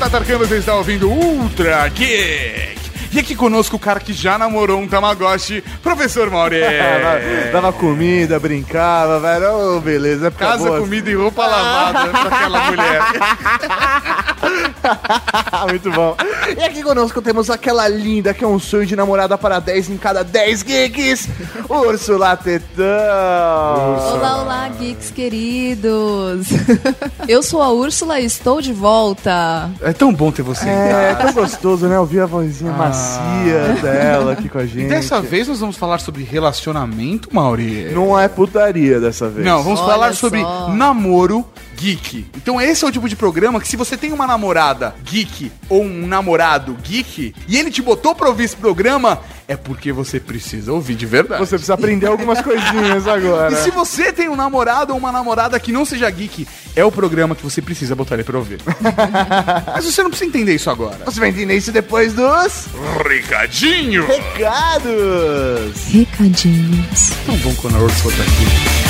O Tatarkan, você está ouvindo Ultra Geek. E aqui conosco o cara que já namorou um Tamagotchi, professor Mauri. Dava comida, brincava, velho. Oh, beleza. Casa, boa. comida e roupa lavada pra aquela mulher. Muito bom. E aqui conosco temos aquela linda que é um sonho de namorada para 10 em cada 10 geeks, Úrsula Tetão. Olá, olá, geeks queridos! Eu sou a Úrsula e estou de volta. É tão bom ter você. É, tão gostoso, né? Ouvir a vozinha macia dela aqui com a gente. E dessa vez nós vamos falar sobre relacionamento, Mauri. Não é putaria dessa vez. Não, vamos Olha falar só. sobre namoro geek. Então esse é o tipo de programa que se você tem uma namorada geek ou um namorado geek e ele te botou pra ouvir esse programa, é porque você precisa ouvir de verdade. Você precisa aprender algumas coisinhas agora. E se você tem um namorado ou uma namorada que não seja geek, é o programa que você precisa botar ele pra ouvir. Mas você não precisa entender isso agora. Você vai entender isso depois dos Recadinho! recados. Recadinhos. Tão bom quando a Ursula tá aqui.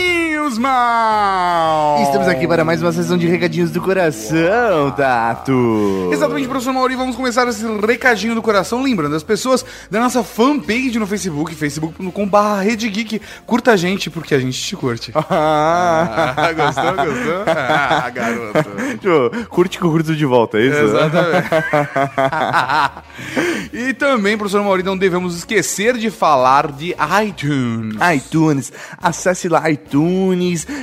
mal! Estamos aqui para mais uma sessão de recadinhos do coração, Tato. Exatamente, professor Mauri, vamos começar esse recadinho do coração, lembrando as pessoas da nossa fanpage no Facebook, facebook.com.br Rede Geek. Curta a gente, porque a gente te curte. Ah, Ah, gostou, gostou? Ah, garoto. Tipo, curte que eu curto de volta, é isso? Exatamente. e também, professor Mauri, não devemos esquecer de falar de iTunes. iTunes, acesse lá iTunes,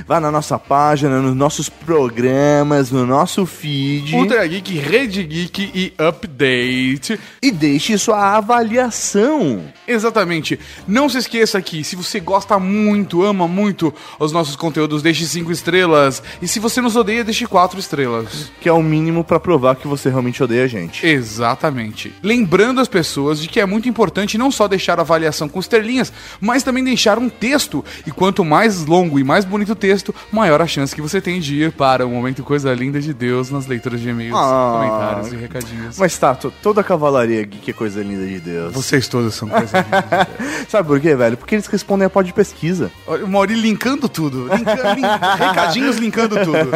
vá na nossa página, nos nossos programas, no nosso feed Ultra Geek, Rede Geek e Update. e deixe sua avaliação. Exatamente. Não se esqueça que se você gosta muito, ama muito os nossos conteúdos, deixe cinco estrelas. E se você nos odeia, deixe quatro estrelas. Que é o mínimo pra provar que você realmente odeia a gente. Exatamente. Lembrando as pessoas de que é muito importante não só deixar a avaliação com estrelinhas, mas também deixar um texto. E quanto mais longo e mais bonito o texto, maior a chance que você tem de ir para o momento coisa linda de Deus nas leituras de e-mails, Ah. comentários e recadinhos. Mas Tato, toda cavalaria geek é coisa linda de Deus. Vocês todos são coisas lindas de Deus. Sabe por quê, velho? Porque eles respondem a pod de pesquisa. O Mauri linkando tudo. Linka- lin- recadinhos linkando tudo.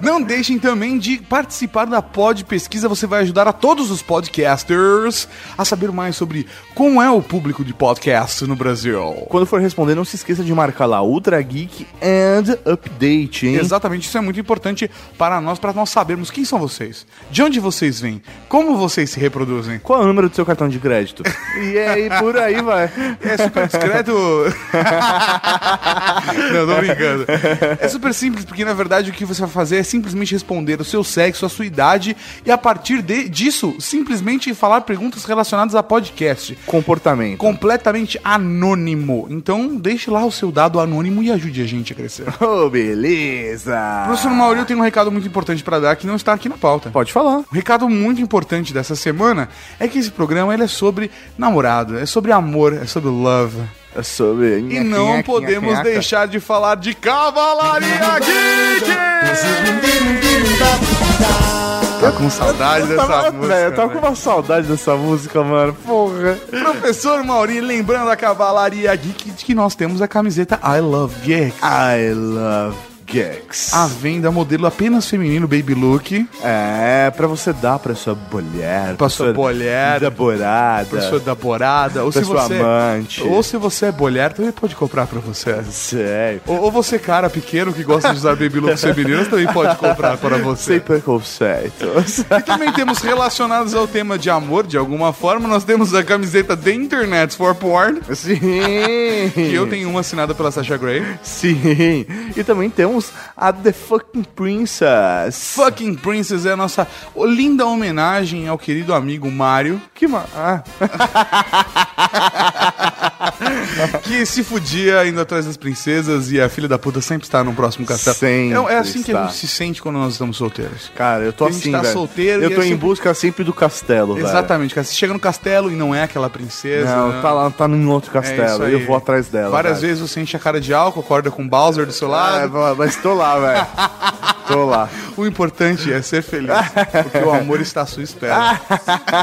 Não deixem também de participar da pod pesquisa. Você vai ajudar a todos os podcasters a saber mais sobre como é o público de podcast no Brasil. Quando for responder, não se esqueça de marcar lá Ultra Geek and Update, hein? Exatamente, isso é muito importante para nós, para nós sabermos quem são vocês, de onde vocês vêm, como vocês se reproduzem. Qual é o número do seu cartão de crédito? e aí, por aí vai. É super discreto. Não, tô brincando. É super simples, porque na verdade o que você vai fazer é simplesmente responder o seu sexo, a sua idade, e a partir de, disso, simplesmente falar perguntas relacionadas a podcast. Comportamento. Completamente anônimo. Então, deixe lá o seu dado anônimo e ajude a gente a crescer. Oh, beleza. Professor Mauri, eu tenho um recado muito importante para dar que não está aqui na pauta. Pode falar. Um recado muito importante dessa semana é que esse programa ele é sobre namorado, é sobre amor, é sobre love. É sobre... E não podemos deixar de falar de Cavalaria Geek! Tá com saudade dessa Tava, música. velho, eu tava né? com uma saudade dessa música, mano. Porra. Professor Mauri, lembrando a Cavalaria Geek de que nós temos a camiseta I Love Geek. I love A venda modelo apenas feminino Baby Look. É, pra você dar pra sua mulher. Pra sua mulher, Namorada. Pra sua namorada, ou Pra se sua você amante. Ou se você é mulher, também pode comprar pra você. Sério. Ou, ou você, cara pequeno que gosta de usar baby looks femininos, também pode comprar Sem você. preconceitos. E também temos relacionados ao tema de amor, de alguma forma, nós temos a camiseta The Internet for Porn, Sim. que eu tenho uma assinada pela Sasha Grey. Sim. E também temos a The Fucking Princess. Fucking Princess é a nossa linda homenagem ao querido amigo Mario, Que ma... Ah. que se fudia indo atrás das princesas e a filha da puta sempre está no próximo castelo. Sempre é, é assim que a gente se sente quando nós estamos solteiros. Cara, eu tô A gente assim, tá velho. solteiro eu e tô é em sempre- busca sempre do castelo, velho. Exatamente, cara. Você chega no castelo e não é aquela princesa. Não, né? tá lá, tá em outro É isso castelo. aí. eu vou atrás dela. Várias velho. vezes você enche a cara de álcool, acorda com o Bowser do seu Ah, lado. mas tô lá, velho. tô lá. O importante é ser feliz, porque o amor está à sua espera.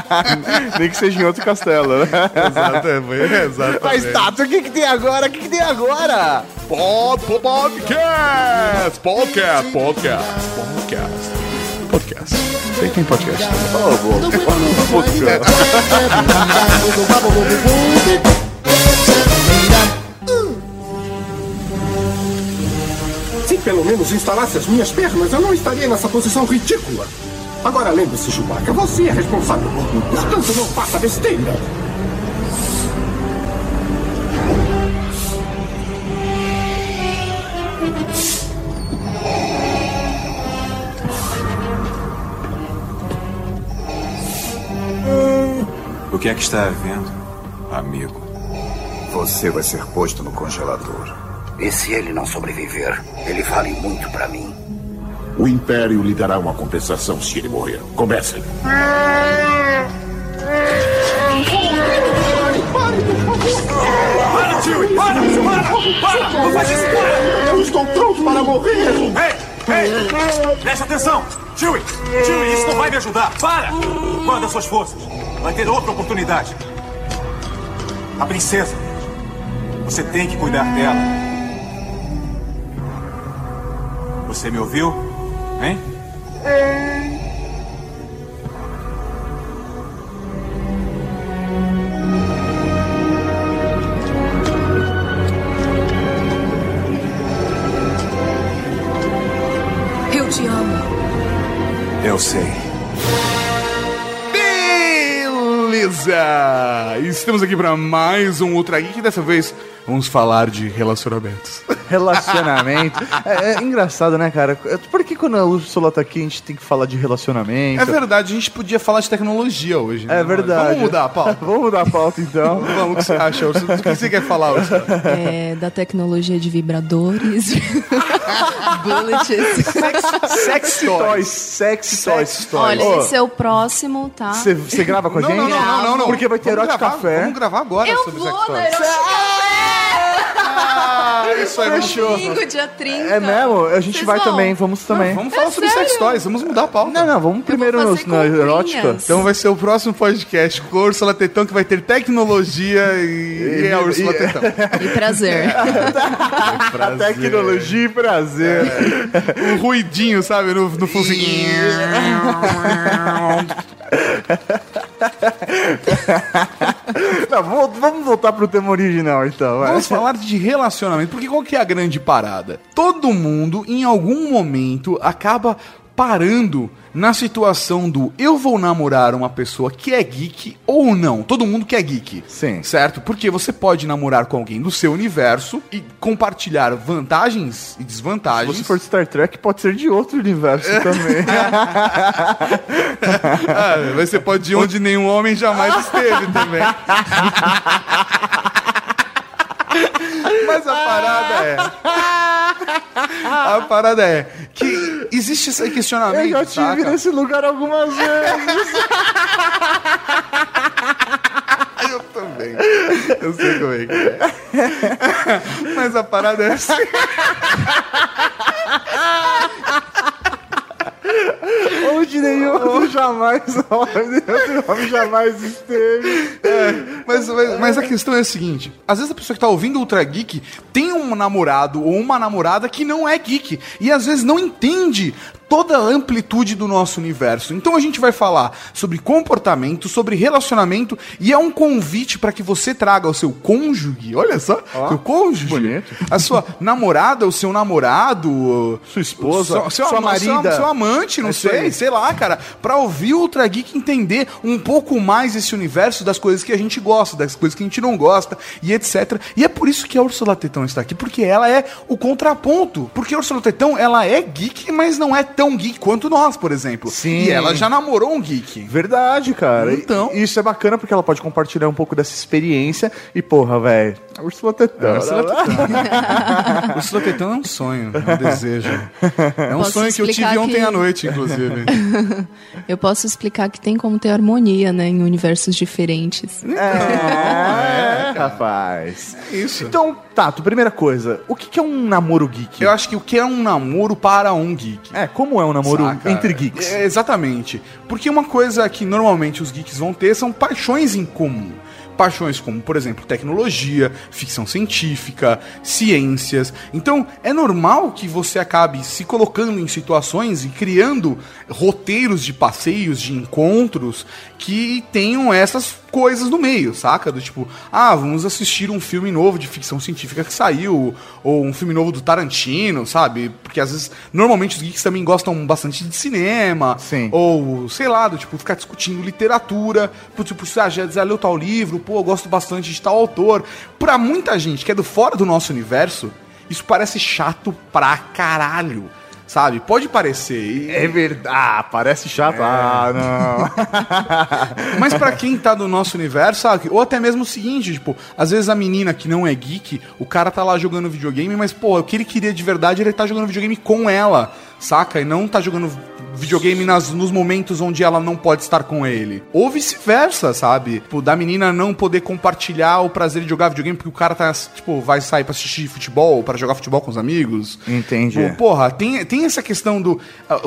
Nem que seja em outro castelo, né? Exato, é, foi- exatamente. Mas Tato, o que, que tem agora? O que, que tem agora? Pod, pod- podcast! Podcast, podcast, podcast. Podcast. Tem, tem podcast. Se pelo menos instalasse as minhas pernas, eu não estaria nessa posição ridícula. Agora lembre-se, Chewbacca, você é responsável por mim. Portanto, não faça besteira. O que é que está havendo, amigo? Você vai ser posto no congelador. E se ele não sobreviver, ele vale muito pra mim. O Império lhe dará uma compensação se ele morrer. Comecem. Para, Chewie! Para! Para! Para! Não faz isso! Eu estou pronto para morrer! Ei! Ei! Preste atenção! Chewie! Chewie, isso não vai me ajudar! Para! Manda suas forças! Vai ter outra oportunidade. A princesa. Você tem que cuidar dela. Você me ouviu? Hein? Eu te amo. Eu sei. Beleza! Estamos aqui para mais um Ultra Geek. Dessa vez vamos falar de relacionamentos. Relacionamento. É, é engraçado, né, cara? Por que quando a Úrsula tá aqui a gente tem que falar de relacionamento? É verdade, a gente podia falar de tecnologia hoje. né? É verdade. Vamos mudar, Paulo. Vamos mudar a pauta então. Vamos, o que você acha? O que você quer falar, Ursula? É, da tecnologia de vibradores, bullets. Sex Toys, sex toys. Olha, Ô, esse é o próximo, tá? Você grava com a Não, gente? não, não, não, não, não. Porque vai ter gravar, Café. Vamos gravar agora Eu sobre vou sex toys. Isso aí, vamos- Domingo, dia 30. É mesmo? A gente Vocês vai vão? também, vamos também. Vamos falar É sobre sério? sex toys, vamos mudar a pauta. Não, não, vamos primeiro vou no, fazer na comprinhas. erótica. Então vai ser o próximo podcast com a Ursula Tetão, que vai ter tecnologia e, e a Ursula e- Tetão. E prazer. Tecnologia e prazer. O ruidinho, sabe, no, no focinho. Não, vamos, voltar pro tema original então. vai. Vamos falar de relacionamento, porque qual que é a grande parada? Todo mundo, em algum momento, acaba parando na situação do eu vou namorar uma pessoa que é geek ou não. Todo mundo que é geek. Sim. Certo? Porque você pode namorar com alguém do seu universo e compartilhar vantagens e Se desvantagens. você for Star Trek, pode ser de outro universo também. Ah, você pode ir onde nenhum homem jamais esteve também. Mas a parada é. A parada é que existe esse questionamento. Eu já tive saca? nesse lugar algumas vezes. Eu também. Eu sei como é que é. Mas a parada é assim. Onde nenhum outro jamais, onde homem jamais esteve. Mas, mas, mas a questão é a seguinte: às vezes a pessoa que tá ouvindo Ultra Geek tem um namorado ou uma namorada que não é geek. E às vezes não entende toda a amplitude do nosso universo. Então a gente vai falar sobre comportamento, sobre relacionamento e é um convite para que você traga o seu cônjuge, olha só, seu cônjuge, bonito. a sua namorada, o seu namorado, Sua esposa, sua seu- marida. seu amante, não É sei, aí. sei lá, cara, pra ouvir o Ultra Geek entender um pouco mais esse universo das coisas que a gente gosta, das coisas que a gente não gosta e etc. E é por isso que a Ursula Tetão está aqui, porque ela é o contraponto. Porque a Ursula Tetão, ela é geek, mas não é tão geek quanto nós, por exemplo. Sim. E ela já namorou um geek. Verdade, cara. Então. E Isso é bacana porque ela pode compartilhar um pouco dessa experiência. E, porra, velho, a Ursula Tetão. Ursula Ursula Tetão é um sonho, é um desejo. É um Posso sonho que eu tive explicar ontem que- à noite, inclusive. Eu posso explicar que tem como ter harmonia, né, em universos diferentes. É, É, rapaz. Isso. Então, Tato, primeira coisa, o que que é um namoro geek? Eu acho que o que é um namoro para um geek? É, como é um namoro Saca? entre geeks? É, exatamente. Porque uma coisa que normalmente os geeks vão ter são paixões em comum. Paixões como, por exemplo, tecnologia, ficção científica, ciências. Então, é normal que você acabe se colocando em situações e criando roteiros de passeios, de encontros que tenham essas coisas no meio, saca? Do tipo, ah, vamos assistir um filme novo de ficção científica que saiu, ou um filme novo do Tarantino, sabe? Porque às vezes, normalmente os geeks também gostam bastante de cinema, Sim. ou sei lá, do tipo, ficar discutindo literatura, por tipo, ah, já, já leu tal livro, pô, eu gosto bastante de tal autor. Pra muita gente que é do fora do nosso universo, isso parece chato pra caralho. Sabe? Pode parecer. e- É verdade. Ah, parece chato. Ah, não. Mas pra quem tá do nosso universo, sabe? Ou até mesmo o seguinte, tipo, às vezes a menina que não é geek, o cara tá lá jogando videogame, mas, pô, o que ele queria de verdade era ele tá jogando videogame com ela, saca? E não tá jogando videogame nas, nos momentos onde ela não pode estar com ele. Ou vice-versa, sabe? Tipo, da menina não poder compartilhar o prazer de jogar videogame porque o cara tá, tipo, vai sair pra assistir futebol, pra jogar futebol com os amigos. Entendi. Tipo, porra, tem, tem essa questão do. ah,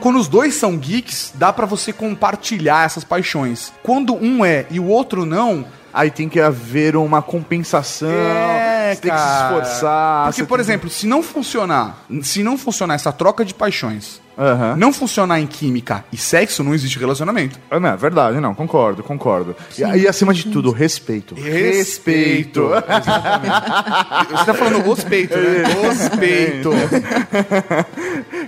Quando os dois são geeks, dá pra você compartilhar essas paixões. Quando um é e o outro não. Aí tem que haver uma compensação. É, você tem que se cara. esforçar. Porque, por tem- exemplo, se não funcionar, se não funcionar essa troca de paixões, Aham. não funcionar em química e sexo, não existe relacionamento. Ah, Não, é verdade, não, concordo, concordo. E, e acima de tudo, respeito. Respeito. Exatamente. Você tá falando os peitos, né? Os peitos.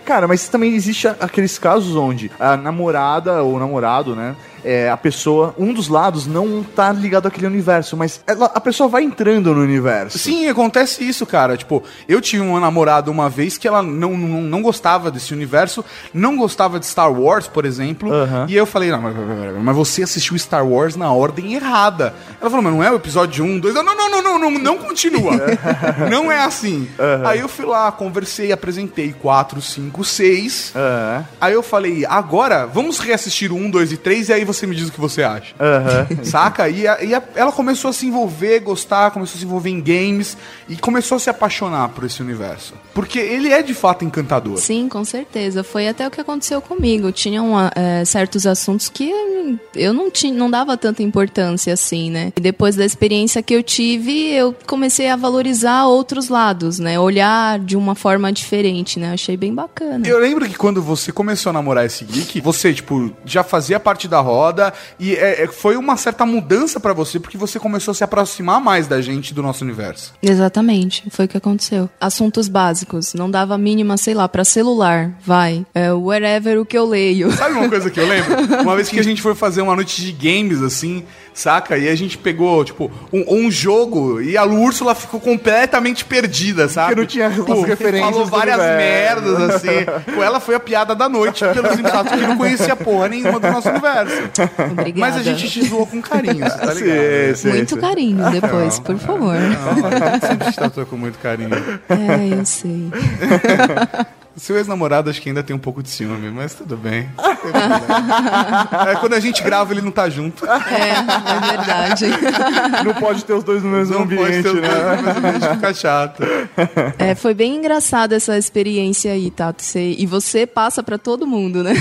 Cara, mas também existe aqueles casos onde a namorada ou namorado, né? É, a pessoa, um dos lados não tá ligado àquele universo, mas ela- a pessoa vai entrando no universo. Sim, acontece isso, cara. Tipo, eu tive uma namorada uma vez que ela não, não, não gostava desse universo, não gostava de Star Wars, por exemplo. Aham. E eu falei, não, mas, mas você assistiu Star Wars na ordem errada. Ela falou, mas não é o episódio 1, 2. Não, não, não, não, não, não continua. não é assim. Aí eu fui lá, conversei, apresentei 4, 5, 6. Aham. Aí eu falei, agora vamos reassistir o 1, 2 e 3 e aí você me diz o que você acha. Aham. Saca? E, a- e a- ela começou a se envolver, gostar, começou a se envolver em games e começou a se apaixonar por esse universo. Porque ele é de fato encantador. Sim, com certeza. Foi até o que aconteceu comigo. Tinham ah, eh, certos assuntos que eu não, tinha, não dava tanta importância assim, né? E depois da experiência que eu tive, eu comecei a valorizar outros lados, né? Olhar de uma forma diferente, né? Achei bem bacana. Eu lembro que quando você começou a namorar esse geek, você, tipo, já fazia parte da roda e é- é- foi uma certa mudança pra você porque você começou a se aproximar mais da gente do nosso universo. Exatamente, foi o que aconteceu. Assuntos básicos, não dava mínima, sei lá, pra celular, vai. É, wherever o que eu leio. Sabe uma coisa que eu lembro? Uma vez que a gente foi fazer uma noite de games, assim, saca? E a gente pegou, tipo, um, um jogo e a Úrsula ficou completamente perdida, sabe? Porque não tinha as Pô, referências Falou várias merdas, assim. Pô, ela foi a piada da noite pelos insatos que não conhecia porra nenhuma do nosso universo. Obrigada. Mas a gente te zoou com carinho, você tá ligado? Sim, sim, Muito sim. carinho depois, por favor. Não, a gente sempre te tratou com muito carinho. É, eu sei. Seu ex-namorado acho que ainda tem um pouco de ciúme, mas tudo bem. É, quando a gente grava, ele não tá junto. É, é verdade. Não pode ter os dois no mesmo Não ambiente, pode ter os né? dois, mas o ambiente fica chato. É, foi bem engraçada essa experiência aí, Tato. Você- e você passa pra todo mundo, né?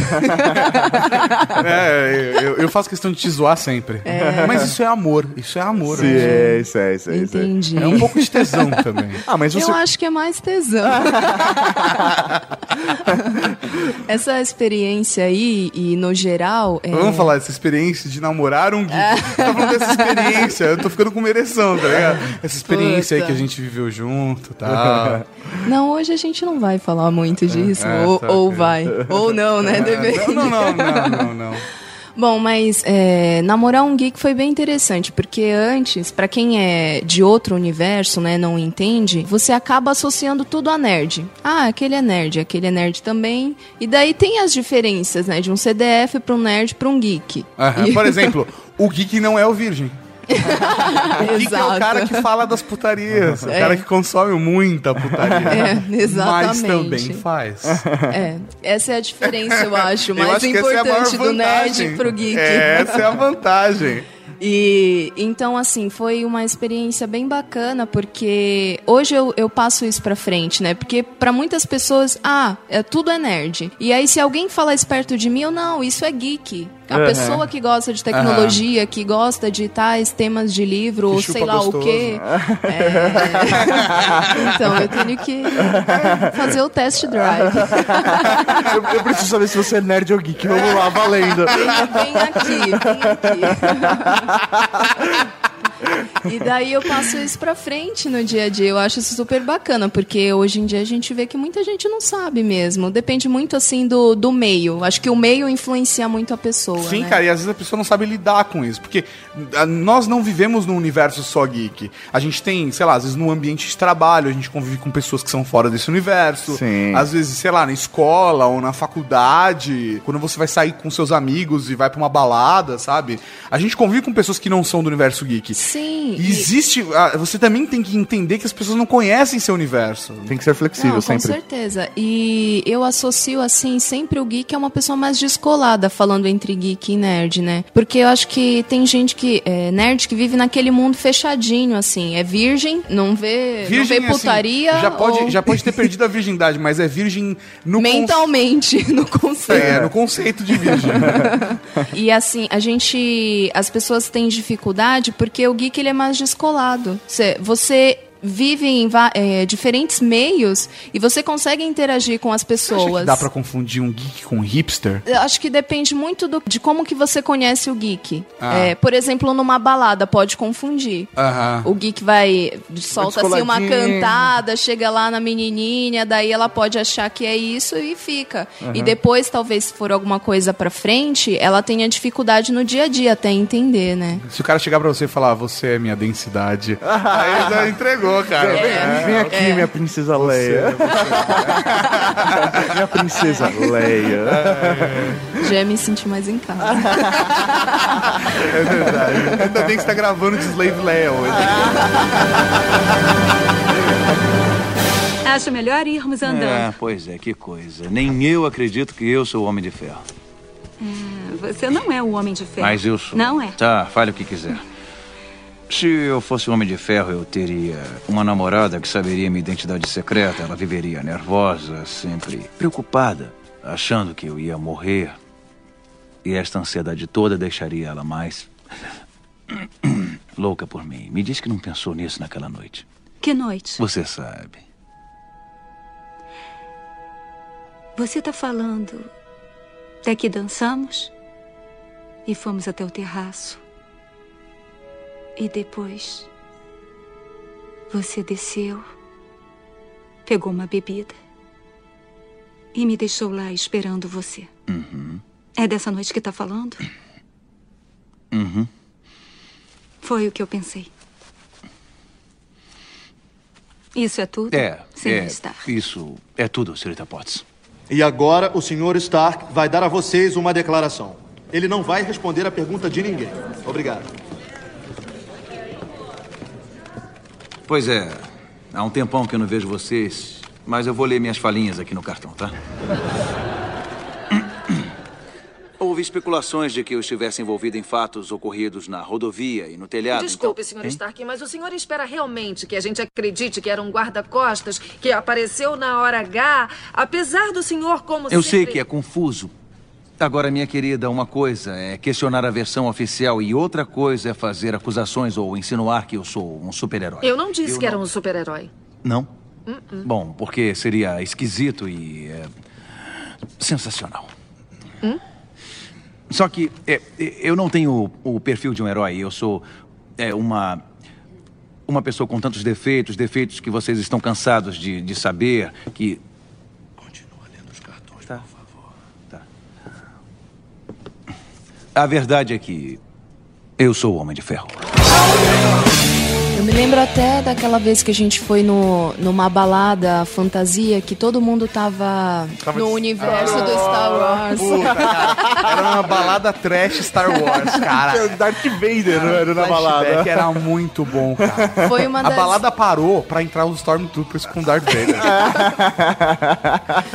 É, eu, eu faço questão de te zoar sempre. Mas isso é amor, isso é amor. Sim, é, isso é, isso é, isso é. Entendi. É um pouco de tesão também. Ah, mas você... Eu acho que é mais tesão. Essa experiência aí, e no geral. é- Vamos falar dessa experiência de namorar um geek. Tá falando dessa experiência, eu tô ficando com uma ereção, tá ligado? Essa experiência aí Puta. que a gente viveu junto, tá? Não, hoje a gente não vai falar muito disso. é, ou, tá, ou vai. Ou não, né? Depende. Não, não, não, não, não. Bom, mas é, namorar um geek foi bem interessante, porque antes, pra quem é de outro universo, né, não entende, você acaba associando tudo a nerd. Ah, aquele é nerd, aquele é nerd também. E daí tem as diferenças, né, de um CDF pra um nerd pra um geek. Aham, E- Por exemplo, o geek não é o virgem. O geek é o cara que fala das putarias, o É. cara que consome muita putaria. É, Mas exatamente. também faz. É, essa é a diferença, eu acho, Eu mais acho que essa é importante do vantagem. nerd pro geek. É, essa é a vantagem. E então, assim, foi uma experiência bem bacana, porque hoje eu, eu passo isso pra frente, né? Porque pra muitas pessoas, ah, é, tudo é nerd. E aí, se alguém falar isso perto de mim, eu não, isso é geek. A Aham. pessoa que gosta de tecnologia, que gosta de tais temas de livro, ou chupa sei lá gostoso. o quê. É... então, eu tenho que fazer o test drive. Eu, eu preciso saber se você é nerd ou geek. Vamos lá, valendo. Vem aqui, vem aqui. E daí eu passo isso pra frente no dia a dia. Eu acho isso super bacana, porque hoje em dia a gente vê que muita gente não sabe mesmo. Depende muito, assim, do, do meio. Acho que o meio influencia muito a pessoa. Sim, né? cara, e às vezes a pessoa não sabe lidar com isso. Porque ah, nós não vivemos num universo só geek. A gente tem, sei lá, às vezes no ambiente de trabalho, a gente convive com pessoas que são fora desse universo. Sim. Às vezes, sei lá, na escola ou na faculdade, quando você vai sair com seus amigos e vai pra uma balada, sabe? A gente convive com pessoas que não são do universo geek. Sim. E existe. ah, Você também tem que entender que as pessoas não conhecem seu universo. Tem que ser flexível Não, com sempre. certeza. E eu associo, assim, sempre o geek a uma pessoa mais descolada, falando entre geek e nerd, né? Porque eu acho que tem gente que. É, nerd que vive naquele mundo fechadinho, assim. É virgem, não vê, não vê assim, putaria. já, pode, ou já pode ter perdido a virgindade, mas é virgem no mentalmente, no conceito. É, no conceito de virgem. E assim, a gente. As pessoas têm dificuldade porque o geek ele é mais descolado. Você, você vive em eh, diferentes meios e você consegue interagir com as Acha que pessoas. dá pra confundir um geek com um hipster? Eu Acho que depende muito do- de como que você conhece o geek. Ah. É, por exemplo, numa balada pode confundir. Aham. O geek vai, solta assim uma cantada, chega lá na menininha, daí ela pode achar que é isso e fica. E depois, talvez, se for alguma coisa pra frente, ela tenha dificuldade no dia a dia até entender, né? Se o cara chegar pra você e falar, você é minha densidade, aí já entregou, cara. É. Vem aqui, minha princesa Leia. minha princesa Leia. Já me senti mais em casa. É verdade. Ainda bem que você tá gravando de Slave Leia hoje. Acho melhor irmos andando. É, pois é, que coisa. Nem eu acredito que eu sou o Homem de Ferro. Você não é o Homem de Ferro. Mas eu sou. Não é. Tá, fale o que quiser. Se eu fosse o Homem de Ferro, eu teria uma namorada que saberia minha identidade secreta. Ela viveria nervosa, sempre preocupada, achando que eu ia morrer. E esta ansiedade toda deixaria ela mais. louca por mim. Me diz que não pensou nisso naquela noite. Que noite? Você sabe. Você tá falando da que dançamos e fomos até o terraço. E depois você desceu, pegou uma bebida e me deixou lá esperando você. É dessa noite que tá falando? Uhum. Foi o que eu pensei. Isso é tudo? É, Senhor é. Stark. Isso é tudo, senhorita Potts. E agora o Sr. Stark vai dar a vocês uma declaração. Ele não vai responder a pergunta de ninguém. Obrigado. Pois é, há um tempão que eu não vejo vocês, mas eu vou ler minhas falinhas aqui no cartão, tá? Houve especulações de que eu estivesse envolvido em fatos ocorridos na rodovia e no telhado. Desculpe, então... Sr. Stark, mas o senhor espera realmente que a gente acredite que era um guarda-costas que apareceu na hora H, apesar do senhor como Eu sei sempre- que é confuso. Agora, minha querida, uma coisa é questionar a versão oficial e outra coisa é fazer acusações ou insinuar que eu sou um super-herói. Eu não disse Eu que era não- um super-herói. Não? Uh-uh. Bom, porque seria esquisito e. é, sensacional. Hum? Só que é, é, eu não tenho o, o perfil de um herói. Eu sou é, uma. Uma pessoa com tantos defeitos, defeitos que vocês estão cansados de, de saber, que. Continua lendo os cartões, por favor. Tá. A verdade é que eu sou o Homem de Ferro. Eu me lembro até daquela vez que a gente foi no, numa balada fantasia que todo mundo tava, Tava no de- universo do Star Wars. Puta, cara. Era uma balada trash Star Wars, cara. Darth Vader não era na balada. era muito bom, cara. Foi uma A das- balada parou pra entrar os Stormtroopers com Darth Vader.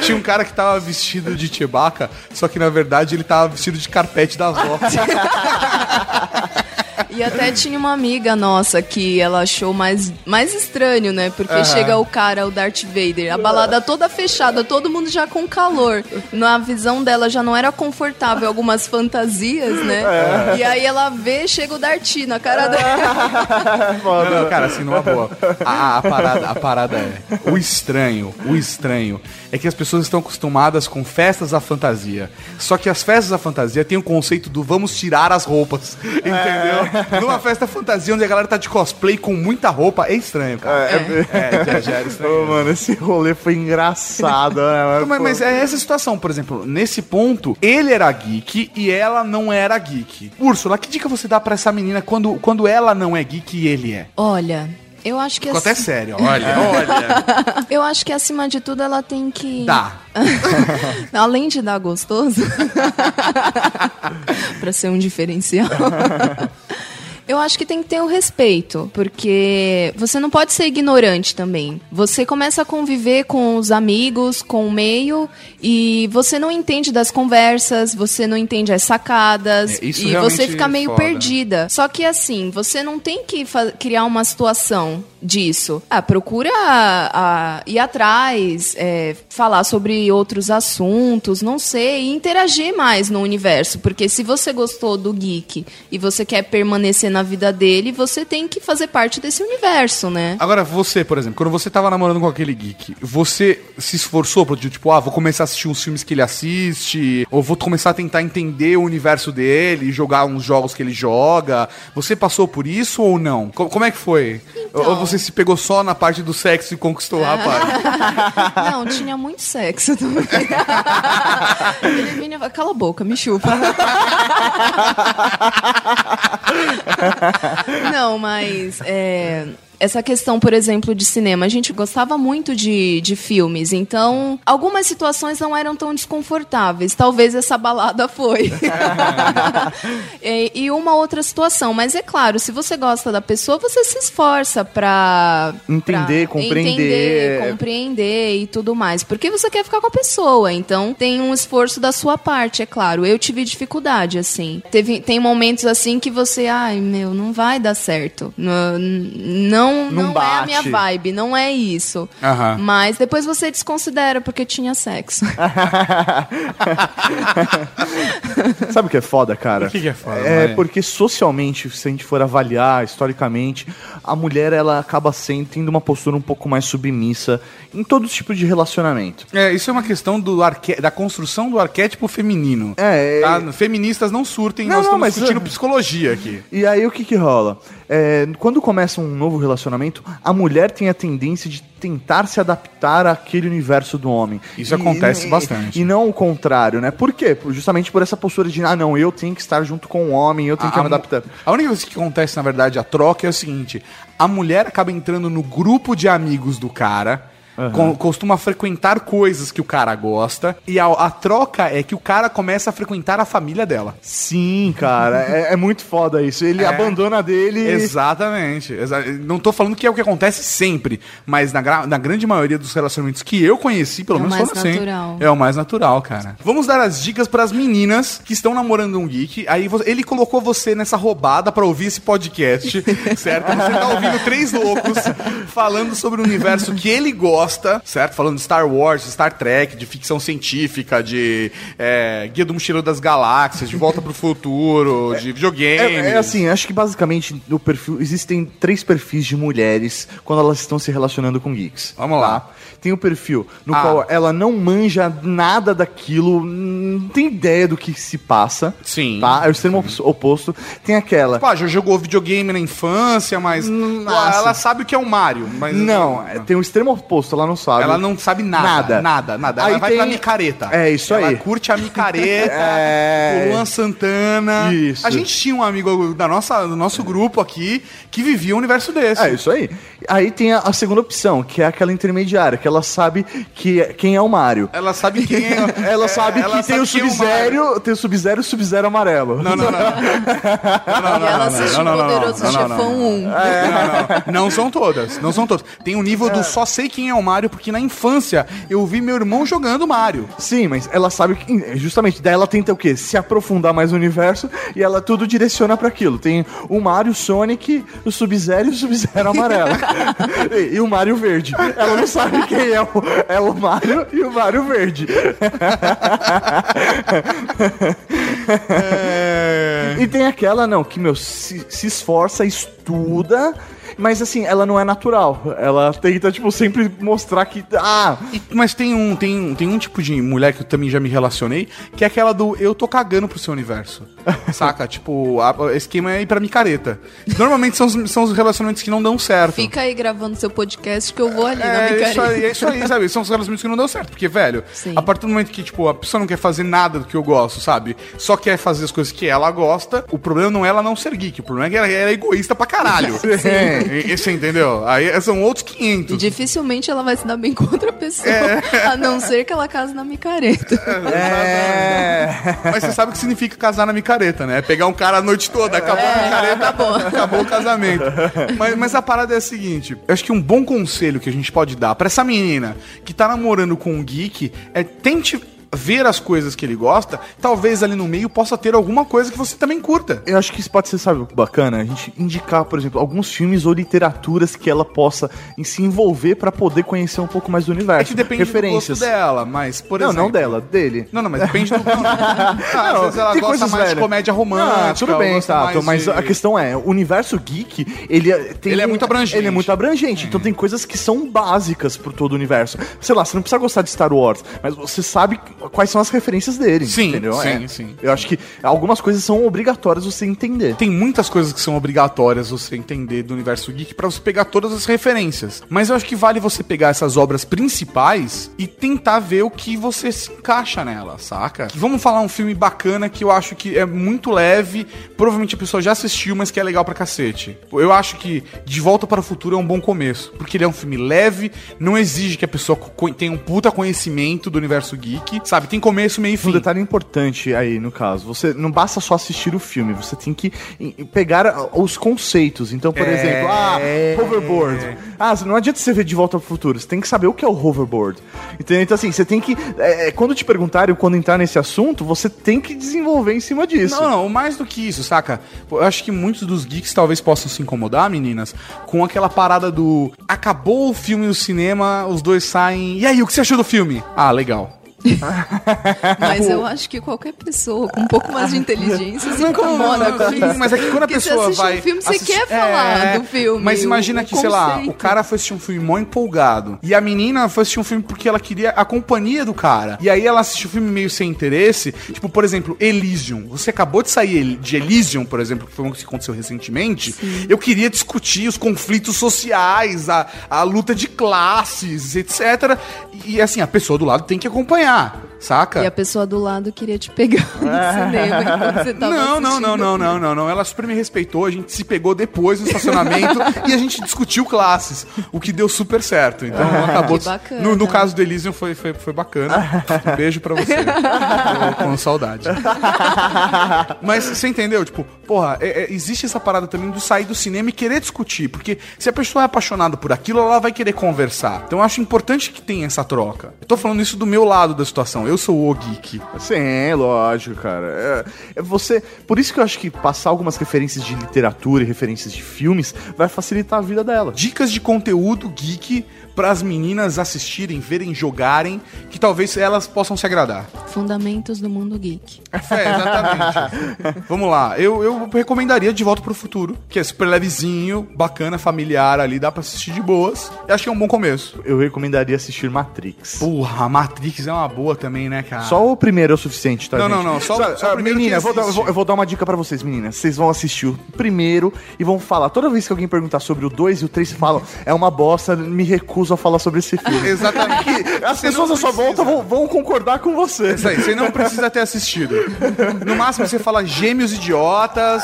Tinha um cara que tava vestido de Chewbacca, só que na verdade ele tava vestido de carpete das Rock. E até tinha uma amiga nossa que ela achou mais, mais estranho, né? Porque chega o cara, o Darth Vader, a balada toda fechada, todo mundo já com calor. Na visão dela já não era confortável algumas fantasias, né? É. E aí ela vê, chega o Darth na cara dela. Não, não, cara, assim, numa boa. A, a parada, a parada é. O estranho, o estranho é que as pessoas estão acostumadas com festas à fantasia. Só que as festas à fantasia têm o conceito do vamos tirar as roupas. Entendeu? Numa festa fantasia onde a galera tá de cosplay com muita roupa, é estranho, cara. É, já, já era estranho. Ô, mano, esse rolê foi engraçado, né? Mas, mas é essa situação, por exemplo, nesse ponto, ele era geek e ela não era geek. Úrsula, que dica você dá pra essa menina quando, quando ela não é geek e ele é? Olha, eu acho que Ficou até sério, olha, olha. Eu acho que acima de tudo ela tem que. Dá. Além de dar gostoso, pra ser um diferencial. Eu acho que tem que ter o respeito, porque você não pode ser ignorante também. Você começa a conviver com os amigos, com o meio, e você não entende das conversas, você não entende as sacadas, É, e você fica meio foda. perdida. Só que assim, você não tem que criar uma situação disso. Ah, procura ah, ir atrás, é, falar sobre outros assuntos, não sei, e interagir mais no universo. Porque se você gostou do geek e você quer permanecer na vida dele, você tem que fazer parte desse universo, né? Agora, você, por exemplo, quando você tava namorando com aquele geek, você se esforçou pro tipo, ah, vou começar a assistir uns filmes que ele assiste, ou vou começar a tentar entender o universo dele, jogar uns jogos que ele joga. Você passou por isso ou não? Co- como é que foi? Então. Ou você se pegou só na parte do sexo e conquistou o rapaz? Não, tinha muito sexo também. Ele vinha cala a boca, me chupa. Não, mas é, essa questão, por exemplo, de cinema, a gente gostava muito de, de filmes, então algumas situações não eram tão desconfortáveis. Talvez essa balada foi. e, e uma outra situação, mas é claro, se você gosta da pessoa, você se esforça pra Entender, pra compreender. entender, compreender e tudo mais, porque você quer ficar com a pessoa. Então tem um esforço da sua parte, é claro. Eu tive dificuldade assim. Teve tem momentos assim que você, ai meu, não vai dar certo. Não não, Não não é a minha vibe, não é isso. Mas depois você desconsidera porque tinha sexo. Sabe o que é foda, cara? O que que é foda, É Maria? porque socialmente, se a gente for avaliar historicamente, a mulher ela acaba sendo tendo uma postura um pouco mais submissa em todo tipo de relacionamento. É, isso é uma questão do arque... da construção do arquétipo feminino. É, Tá? Feministas não surtem, Não, nós não, estamos mas- discutindo psicologia aqui. E aí o que que rola? É, quando começa um novo relacionamento, a mulher tem a tendência de tentar se adaptar àquele universo do homem. Isso acontece e, bastante. E não o contrário, né? Por quê? Justamente por essa postura de, ah, não, eu tenho que estar junto com o homem, eu tenho que A- me adaptar. A única coisa que acontece, na verdade, a troca é o seguinte: a mulher acaba entrando no grupo de amigos do cara. Co- costuma frequentar coisas que o cara gosta e a, a troca é que o cara começa a frequentar a família dela. Sim, cara, é, é muito foda isso. Ele É. abandona dele. Exatamente. Exa- Não tô falando que é o que acontece sempre, mas na, na grande maioria dos relacionamentos que eu conheci, pelo É o menos mais foram assim. natural. É o mais natural, cara. Vamos dar as dicas pras meninas que estão namorando um geek. Aí ele colocou você nessa roubada pra ouvir esse podcast, certo? Você tá ouvindo três loucos falando sobre o universo que ele gosta, certo? Falando de Star Wars, de Star Trek, de ficção científica, de é, Guia do Mochileiro das Galáxias, de Volta pro Futuro, de videogame. É, é assim, acho que basicamente no perfil existem três perfis de mulheres quando elas estão se relacionando com geeks. Vamos lá. Tem o perfil no Ah. qual ela não manja nada daquilo, não tem ideia do que se passa. Sim. Tá? É o extremo oposto. Tem aquela. Pô, já jogou videogame na infância, mas nossa. ela sabe o que é o Mario. Mas Não, é, tem o extremo oposto, ela não sabe. Ela não sabe nada. Nada. Nada, nada. Ela Aí vai tem- pra micareta. É, isso ela aí. curte a micareta, É. o Luan Santana. Isso. A gente tinha um amigo da nossa, do nosso grupo aqui que vivia um universo desse. É isso aí. Aí tem a, a segunda opção, que é aquela intermediária, que ela sabe que é- quem é o Mario. Ela sabe quem é. Ela sabe ela que tem o sabe é o Sub-Zero, tem o Sub-Zero e o Sub-Zero amarelo. Não, não, não. e ela assistiu Poderoso não, não, Chefão 1. Não, não, não. Não são todas. Não são todas. Tem o nível do só sei quem é o Mario porque na infância eu vi meu irmão jogando Mario. Sim, mas ela sabe que. Justamente, daí ela tenta o quê? Se aprofundar mais no universo e ela tudo direciona pra aquilo. Tem o Mario, o Sonic, o Sub-Zero e o Sub-Zero amarelo. e, e o Mario verde. Ela não sabe quem é o, é o Mario e o Mario verde. É. E tem aquela, não, que, meu, se, se esforça, estuda, mas assim, ela não é natural. Ela tenta, tipo, sempre mostrar que. Ah! E- mas tem um, tem, um- tem um tipo de mulher que eu também já me relacionei, que é aquela do eu tô cagando pro seu universo. Saca? tipo, a- o esquema é ir pra micareta. Normalmente são os, são os relacionamentos que não dão certo. Fica aí gravando seu podcast que eu vou ali na É micareta. isso, aí, é isso aí, sabe? São os relacionamentos que não dão certo. Porque, velho, Sim. a partir do momento que, tipo, a pessoa não quer fazer nada do que eu gosto, sabe? Só quer fazer as coisas que ela gosta, o problema não é ela não ser geek, o problema é que ela, ela é egoísta pra caralho. Sim. E- Você entendeu? Aí são outros 500. E dificilmente ela vai se dar bem com outra pessoa, É. a não ser que ela case na micareta. É. Mas você sabe o que significa casar na micareta, né? É pegar um cara a noite toda, acabou a micareta, acabou. acabou o casamento. Mas, mas a parada é a seguinte: eu acho que um bom conselho que a gente pode dar pra essa menina que tá namorando com um geek é tente ver as coisas que ele gosta, talvez ali no meio possa ter alguma coisa que você também curta. Eu acho que isso pode ser, sabe, bacana? A gente indicar, por exemplo, alguns filmes ou literaturas que ela possa se envolver pra poder conhecer um pouco mais do universo. É que depende Referências. do gosto dela, mas, por não, exemplo... não dela, dele. Não, não, mas depende do... Não, não. Ah, às vezes ela tem gosta mais de comédia romântica. Ah, tudo bem, mais mas de- a questão é, o universo geek, ele é- tem Ele é muito abrangente. Ele é muito abrangente, então tem coisas que são básicas pro todo o universo. Sei lá, você não precisa gostar de Star Wars, mas você sabe quais são as referências dele, Sim, entendeu? sim, É. sim. Eu acho que algumas coisas são obrigatórias você entender. Tem muitas coisas que são obrigatórias você entender do universo geek pra você pegar todas as referências. Mas eu acho que vale você pegar essas obras principais e tentar ver o que você se encaixa nela, saca? Vamos falar um filme bacana que eu acho que é muito leve, provavelmente a pessoa já assistiu, mas que é legal pra cacete. Eu acho que De Volta para o Futuro é um bom começo, porque ele é um filme leve, não exige que a pessoa tenha um puta conhecimento do universo geek, sabe? Tem começo, meio e Um fim. detalhe importante aí, no caso, você não basta só assistir o filme, você tem que pegar os conceitos. Então, por É. exemplo, ah, hoverboard. Ah, não adianta você ver de volta ao futuro, você tem que saber o que é o hoverboard. Entendeu? Então, assim, você tem que. é, é, quando te perguntarem, quando entrar nesse assunto, você tem que desenvolver em cima disso. Não, não, mais do que isso, saca? Eu acho que muitos dos geeks talvez possam se incomodar, meninas, com aquela parada do acabou o filme no cinema, os dois saem. E aí, o que você achou do filme? Ah, legal. Mas eu acho que qualquer pessoa com um pouco mais de inteligência se incomoda com sim, isso. Mas é que quando a Porque pessoa você vai. um filme, você quer falar É, do filme. Mas imagina que, sei lá, o cara foi assistir um filme mó empolgado. E a menina foi assistir um filme porque ela queria a companhia do cara. E aí ela assistiu o filme meio sem interesse. Tipo, por exemplo, Elysium. Você acabou de sair de Elysium, por exemplo, que foi um que aconteceu recentemente. Eu queria discutir os conflitos sociais, a, a luta de classes, etc. E assim, a pessoa do lado tem que acompanhar, ganhar saca? E a pessoa do lado queria te pegar no cinema enquanto você tava Não, não, não, não, não, não, não. Ela super me respeitou, a gente se pegou depois no estacionamento e a gente discutiu classes, o que deu super certo. Então acabou. Que bacana. No, no caso do Elysium foi, foi, foi bacana. Um beijo pra você. Com saudade. Mas você entendeu? Tipo, porra, é- é- existe essa parada também do sair do cinema e querer discutir. Porque se a pessoa é apaixonada por aquilo, ela vai querer conversar. Então eu acho importante que tenha essa troca. Eu tô falando isso do meu lado da situação. Eu sou o geek. Sim, lógico, cara. É, é você, por isso que eu acho que passar algumas referências de literatura e referências de filmes vai facilitar a vida dela. dicas de conteúdo geek para as meninas assistirem, verem, jogarem, que talvez elas possam se agradar. Fundamentos do mundo geek. É, exatamente. Vamos lá. Eu, eu recomendaria De Volta pro Futuro, que é super levezinho, bacana, familiar ali, dá pra assistir de boas. E acho que é um bom começo. Eu recomendaria assistir Matrix. Porra, Matrix é uma boa também, né, cara? Só o primeiro é o suficiente, tá? Não, gente? não, não, só o- Sabe, só o primeiro menina, que eu vou, dar, eu, vou, eu vou dar uma dica pra vocês, meninas. Vocês vão assistir o primeiro e vão falar. Toda vez que alguém perguntar sobre o 2 e o 3, falam, é uma bosta, me recuso a falar sobre esse filme. Exatamente. As Você pessoas à sua volta vão, vão concordar com você. Isso aí, você não precisa ter assistido. No máximo você fala gêmeos idiotas,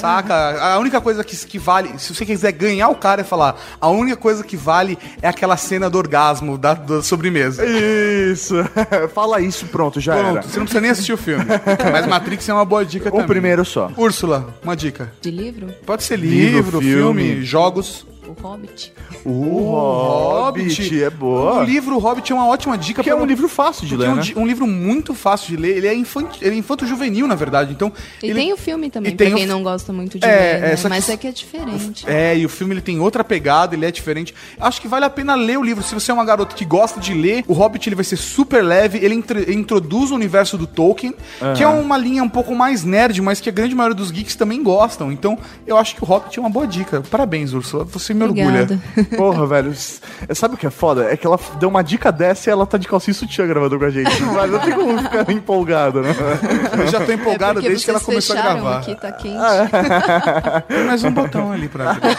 saca? A única coisa que, que vale, se você quiser ganhar o cara, é falar: a única coisa que vale é aquela cena do orgasmo da, da sobremesa. Isso. Fala isso, pronto, já Pronto, era. você não precisa nem assistir o filme. Mas Matrix é uma boa dica O também. primeiro só. Úrsula, uma dica. De livro? Pode ser Livro, livro, filme, filme. jogos. O Hobbit. O Hobbit, é boa. O livro O Hobbit é uma ótima dica. Que é um livro fácil de porque ler, é um, né? um livro muito fácil de ler. Ele é, infanto, ele é infanto-juvenil, na verdade. Então, E ele- tem o filme também, e tem pra quem o- não gosta muito de É, ler, né? é, que- Mas é que é diferente. É, e o filme ele tem outra pegada, ele é diferente. Acho que vale a pena ler o livro. Se você é uma garota que gosta de ler, o Hobbit ele vai ser super leve. Ele, ele introduz o universo do Tolkien, que é uma linha um pouco mais nerd, mas que a grande maioria dos geeks também gostam. Então, eu acho que o Hobbit é uma boa dica. Parabéns, Ursula. Você me orgulha. Obrigada. Porra, velho. s- Sabe o que é foda? É que ela deu uma dica dessa e ela tá de calcinha sutiã gravando com a gente. Mas não tem como ficar empolgado, né? Eu já tô empolgado É desde que ela começou a gravar. aqui, tá quente. Tem mais um botão ali pra abrir.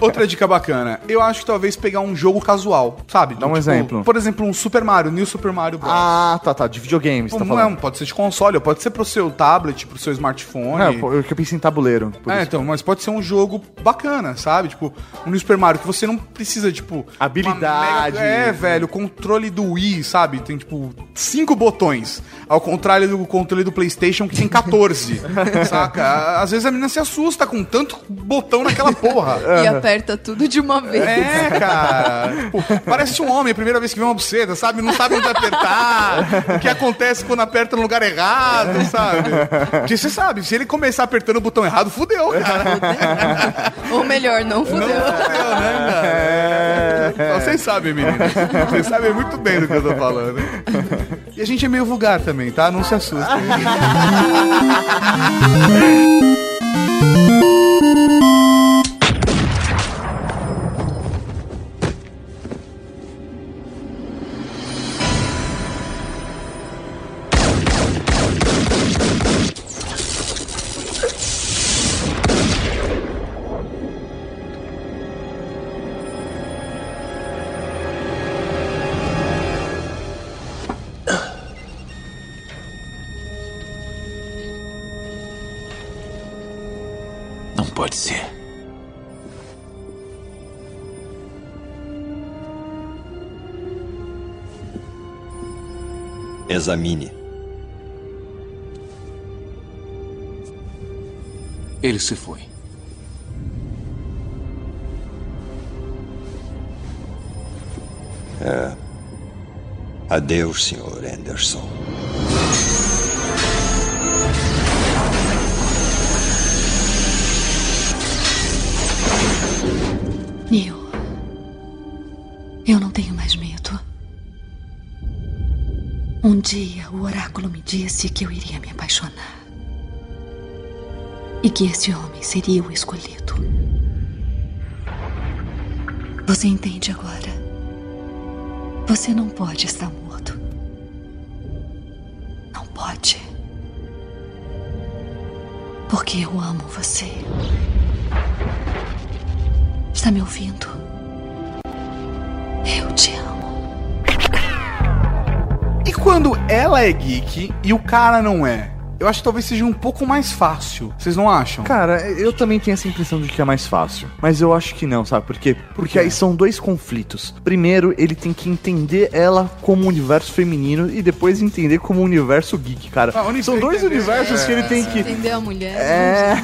Outra dica bacana. Eu acho que talvez pegar um jogo casual, sabe? Dá um exemplo. Por exemplo, um Super Mario, New Super Mario Bros. Ah, tá, tá. De videogames, tá não, falando. pode ser de console, pode ser pro seu tablet, pro seu smartphone. É, eu que eu pensei em tabuleiro. É, isso. então, mas pode ser um jogo bacana, sabe? Tipo, um New Super Mario que você não precisa, tipo. Habilidade. mega- É, velho, o controle do Wii, sabe? Tem, tipo, cinco botões. Ao contrário do controle do PlayStation, que tem 14. saca? Às vezes a menina se assusta com tanto botão naquela porra. E aperta tudo de uma vez. É, cara. Tipo, parece um homem, a primeira vez que vê uma buceta, sabe? Não sabe onde apertar. o que acontece quando aperta no lugar errado, sabe? Porque você sabe, se ele começar apertando o botão errado, fudeu, cara. Ou melhor, não fudeu. Fudeu, né, cara? É. Então, Vocês sabem, meninas. Vocês sabem muito bem do que eu tô falando. E a gente é meio vulgar também, tá? Não se assustem. Não pode ser. Examine. Ele se foi. É. Adeus, Sr. Anderson. Disse que eu iria me apaixonar. E que esse homem seria o escolhido. Você entende agora? Você não pode estar morto. Não pode. Porque eu amo você. Está me ouvindo? Eu te amo. Quando ela é geek e o cara não é? Eu acho que talvez seja um pouco mais fácil. Vocês não acham? Cara, eu também tenho essa impressão de que é mais fácil. Mas eu acho que não, sabe por quê? Porque aí são dois conflitos. Primeiro, ele tem que entender ela como um universo feminino e depois entender como um universo geek, cara. Ah, são dois entender- universos que ele tem que. Entender a mulher. É.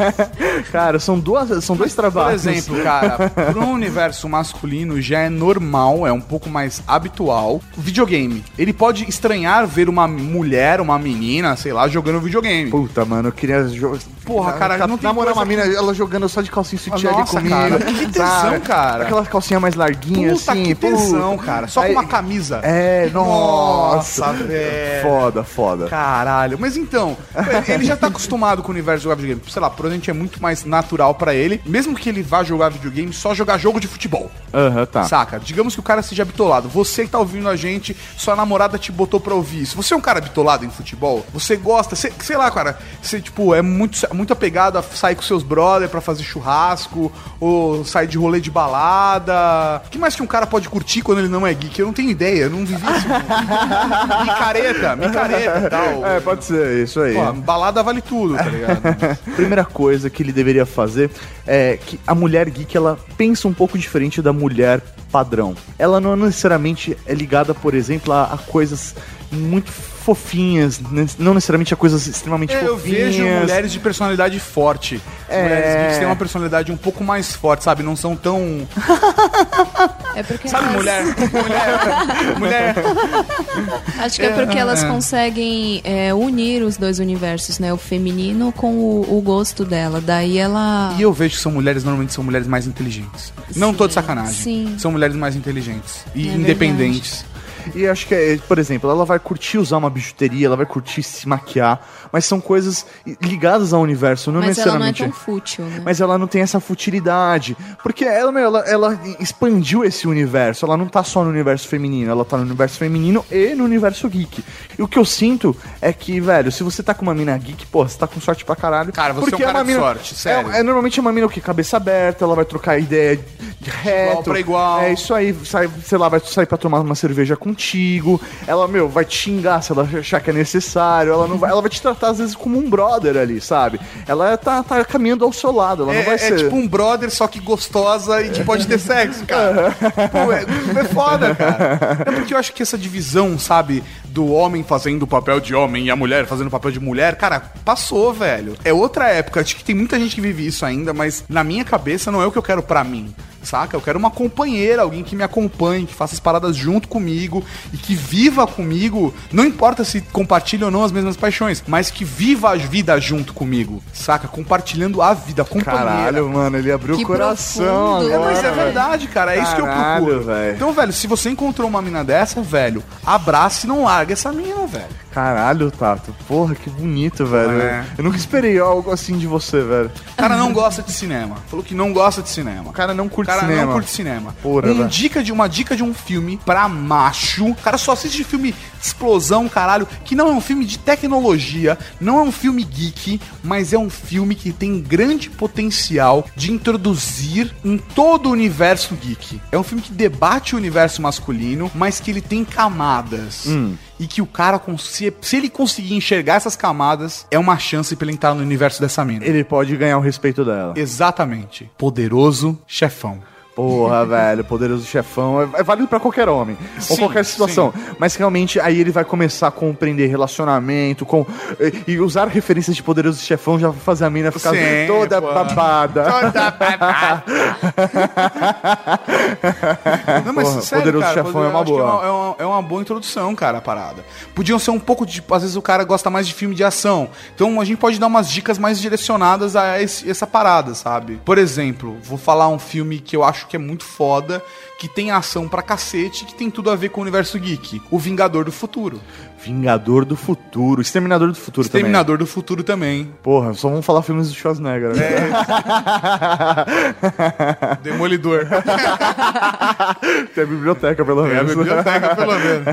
cara, são duas, são dois Por trabalhos. exemplo, cara, pro universo masculino já é normal, é um pouco mais habitual. Videogame. Ele pode estranhar ver uma mulher, uma menina, sei lá, jogando videogame. Puta, mano, eu queria jogar. Porra, cara, não tem namorar uma que- mina, ela jogando só de calcinha e sutiã ali comigo. cara, que tesão, sabe? Cara. Aquela calcinha mais larguinha, Puta assim. que puta. cara. Só Aí- com uma camisa. É, nossa. Nossa, velho. Foda, foda. Caralho. Mas então, ele já tá acostumado com o universo de jogar videogame. Sei lá, provavelmente é muito mais natural pra ele. Mesmo que ele vá jogar videogame, só jogar jogo de futebol. Aham, tá. Saca? Digamos que o cara seja bitolado. Você que tá ouvindo a gente, sua namorada te botou pra ouvir isso. Você é um cara bitolado em futebol? Você gosta, você- sei lá, cara, você, tipo, é muito, muito apegado a sair com seus brother pra fazer churrasco, ou sair de rolê de balada. O que mais que um cara pode curtir quando ele não é geek? Eu não tenho ideia, eu não vivi isso. micareta, micareta e tal. É, pode ser, isso aí. Pô, balada vale tudo, tá ligado? Primeira coisa que ele deveria fazer é que a mulher geek ela pensa um pouco diferente da mulher padrão. Ela não necessariamente é ligada, por exemplo, a, a coisas muito fofinhas, né? não necessariamente a coisas extremamente É, eu fofinhas. vejo mulheres de personalidade forte. É. Mulheres geeks têm uma personalidade um pouco mais forte, sabe? Não são tão. É porque Sabe, elas- mulher? Mulher. mulher. Acho que é porque É, elas é. conseguem é, unir os dois universos, né? O feminino com o, o gosto dela. Daí ela. E eu vejo que são mulheres, normalmente são mulheres mais inteligentes. Não tô de sacanagem. sim. São mulheres mais inteligentes. E É independentes. E acho que, é, por exemplo, ela vai curtir usar uma bijuteria, ela vai curtir se maquiar, mas são coisas ligadas ao universo, não Mas ela não é necessariamente. tão fútil, né? Mas ela não tem essa futilidade. Porque ela, meu, ela, ela expandiu esse universo. Ela não tá só no universo feminino, ela tá no universo feminino e no universo geek. E o que eu sinto é que, velho, se você tá com uma mina geek, pô, você tá com sorte pra caralho. Cara, você porque é um cara uma de mina, sorte, sério. É, é normalmente uma mina o quê? Cabeça aberta, ela vai trocar ideia de reto. Igual pra igual. É isso aí, sai, sei lá, vai sair pra tomar uma cerveja contigo. Ela, meu, vai te xingar se ela achar que é necessário. Ela não vai, ela vai te tratar às vezes como um brother ali, sabe? Ela tá, tá caminhando ao seu lado, ela É, não vai é ser. tipo um brother, só que gostosa e que pode ter sexo, cara. Pô, é, é foda, cara. É porque eu acho que essa divisão, sabe, do homem fazendo o papel de homem e a mulher fazendo o papel de mulher, cara, passou, velho. É outra época. Acho que tem muita gente que vive isso ainda, mas na minha cabeça não é o que eu quero pra mim. Saca? Eu quero uma companheira, alguém que me acompanhe, que faça as paradas junto comigo e que viva comigo. Não importa se compartilha ou não as mesmas paixões, mas que viva a vida junto comigo. Saca? Compartilhando a vida, companheira. Caralho, mano, ele abriu Que o coração profundo. É, mas é agora, verdade, cara. É isso que eu Caralho, procuro. velho. Então, velho, se você encontrou uma mina dessa, velho, abraça e não larga essa mina, velho. Caralho, Tato. Porra, que bonito, velho. É. Eu nunca esperei algo assim de você, velho. O cara não gosta de cinema. Falou que não gosta de cinema. O cara não O curte cara cinema. não curte cinema. Porra, um dica de uma dica de um filme pra macho. O cara só assiste filme explosão, caralho, que não é um filme de tecnologia, não é um filme geek, mas é um filme que tem grande potencial de introduzir em todo o universo geek. É um filme que debate o universo masculino, mas que ele tem camadas. E que o cara, se, se ele conseguir enxergar essas camadas, é uma chance pra ele entrar no universo dessa mina. Ele pode ganhar o respeito dela. Exatamente. Poderoso chefão. Porra, velho, poderoso chefão. É, é válido pra qualquer homem. ou Sim, qualquer situação. Mas realmente aí ele vai começar a compreender relacionamento com, e, e usar referências de poderoso chefão já vai fazer a mina ficar Sim, toda pô. babada. Toda babada. Não, mas Porra, sério, Poderoso cara, Chefão é uma boa. É uma, é uma- é uma boa introdução, cara, a parada. Podiam ser um pouco de. Às vezes o cara gosta mais de filme de ação. Então a gente pode dar umas dicas mais direcionadas a esse- essa parada, sabe? Por exemplo, vou falar um filme que eu acho que é muito foda, que tem ação pra cacete, que tem tudo a ver com o universo geek. O Vingador do Futuro. Vingador do Futuro, Exterminador do Futuro Exterminador do Futuro também. também. Porra, só vamos falar filmes do Schwarzenegger. né? Demolidor. Tem a biblioteca, pelo É a menos. biblioteca, pelo menos.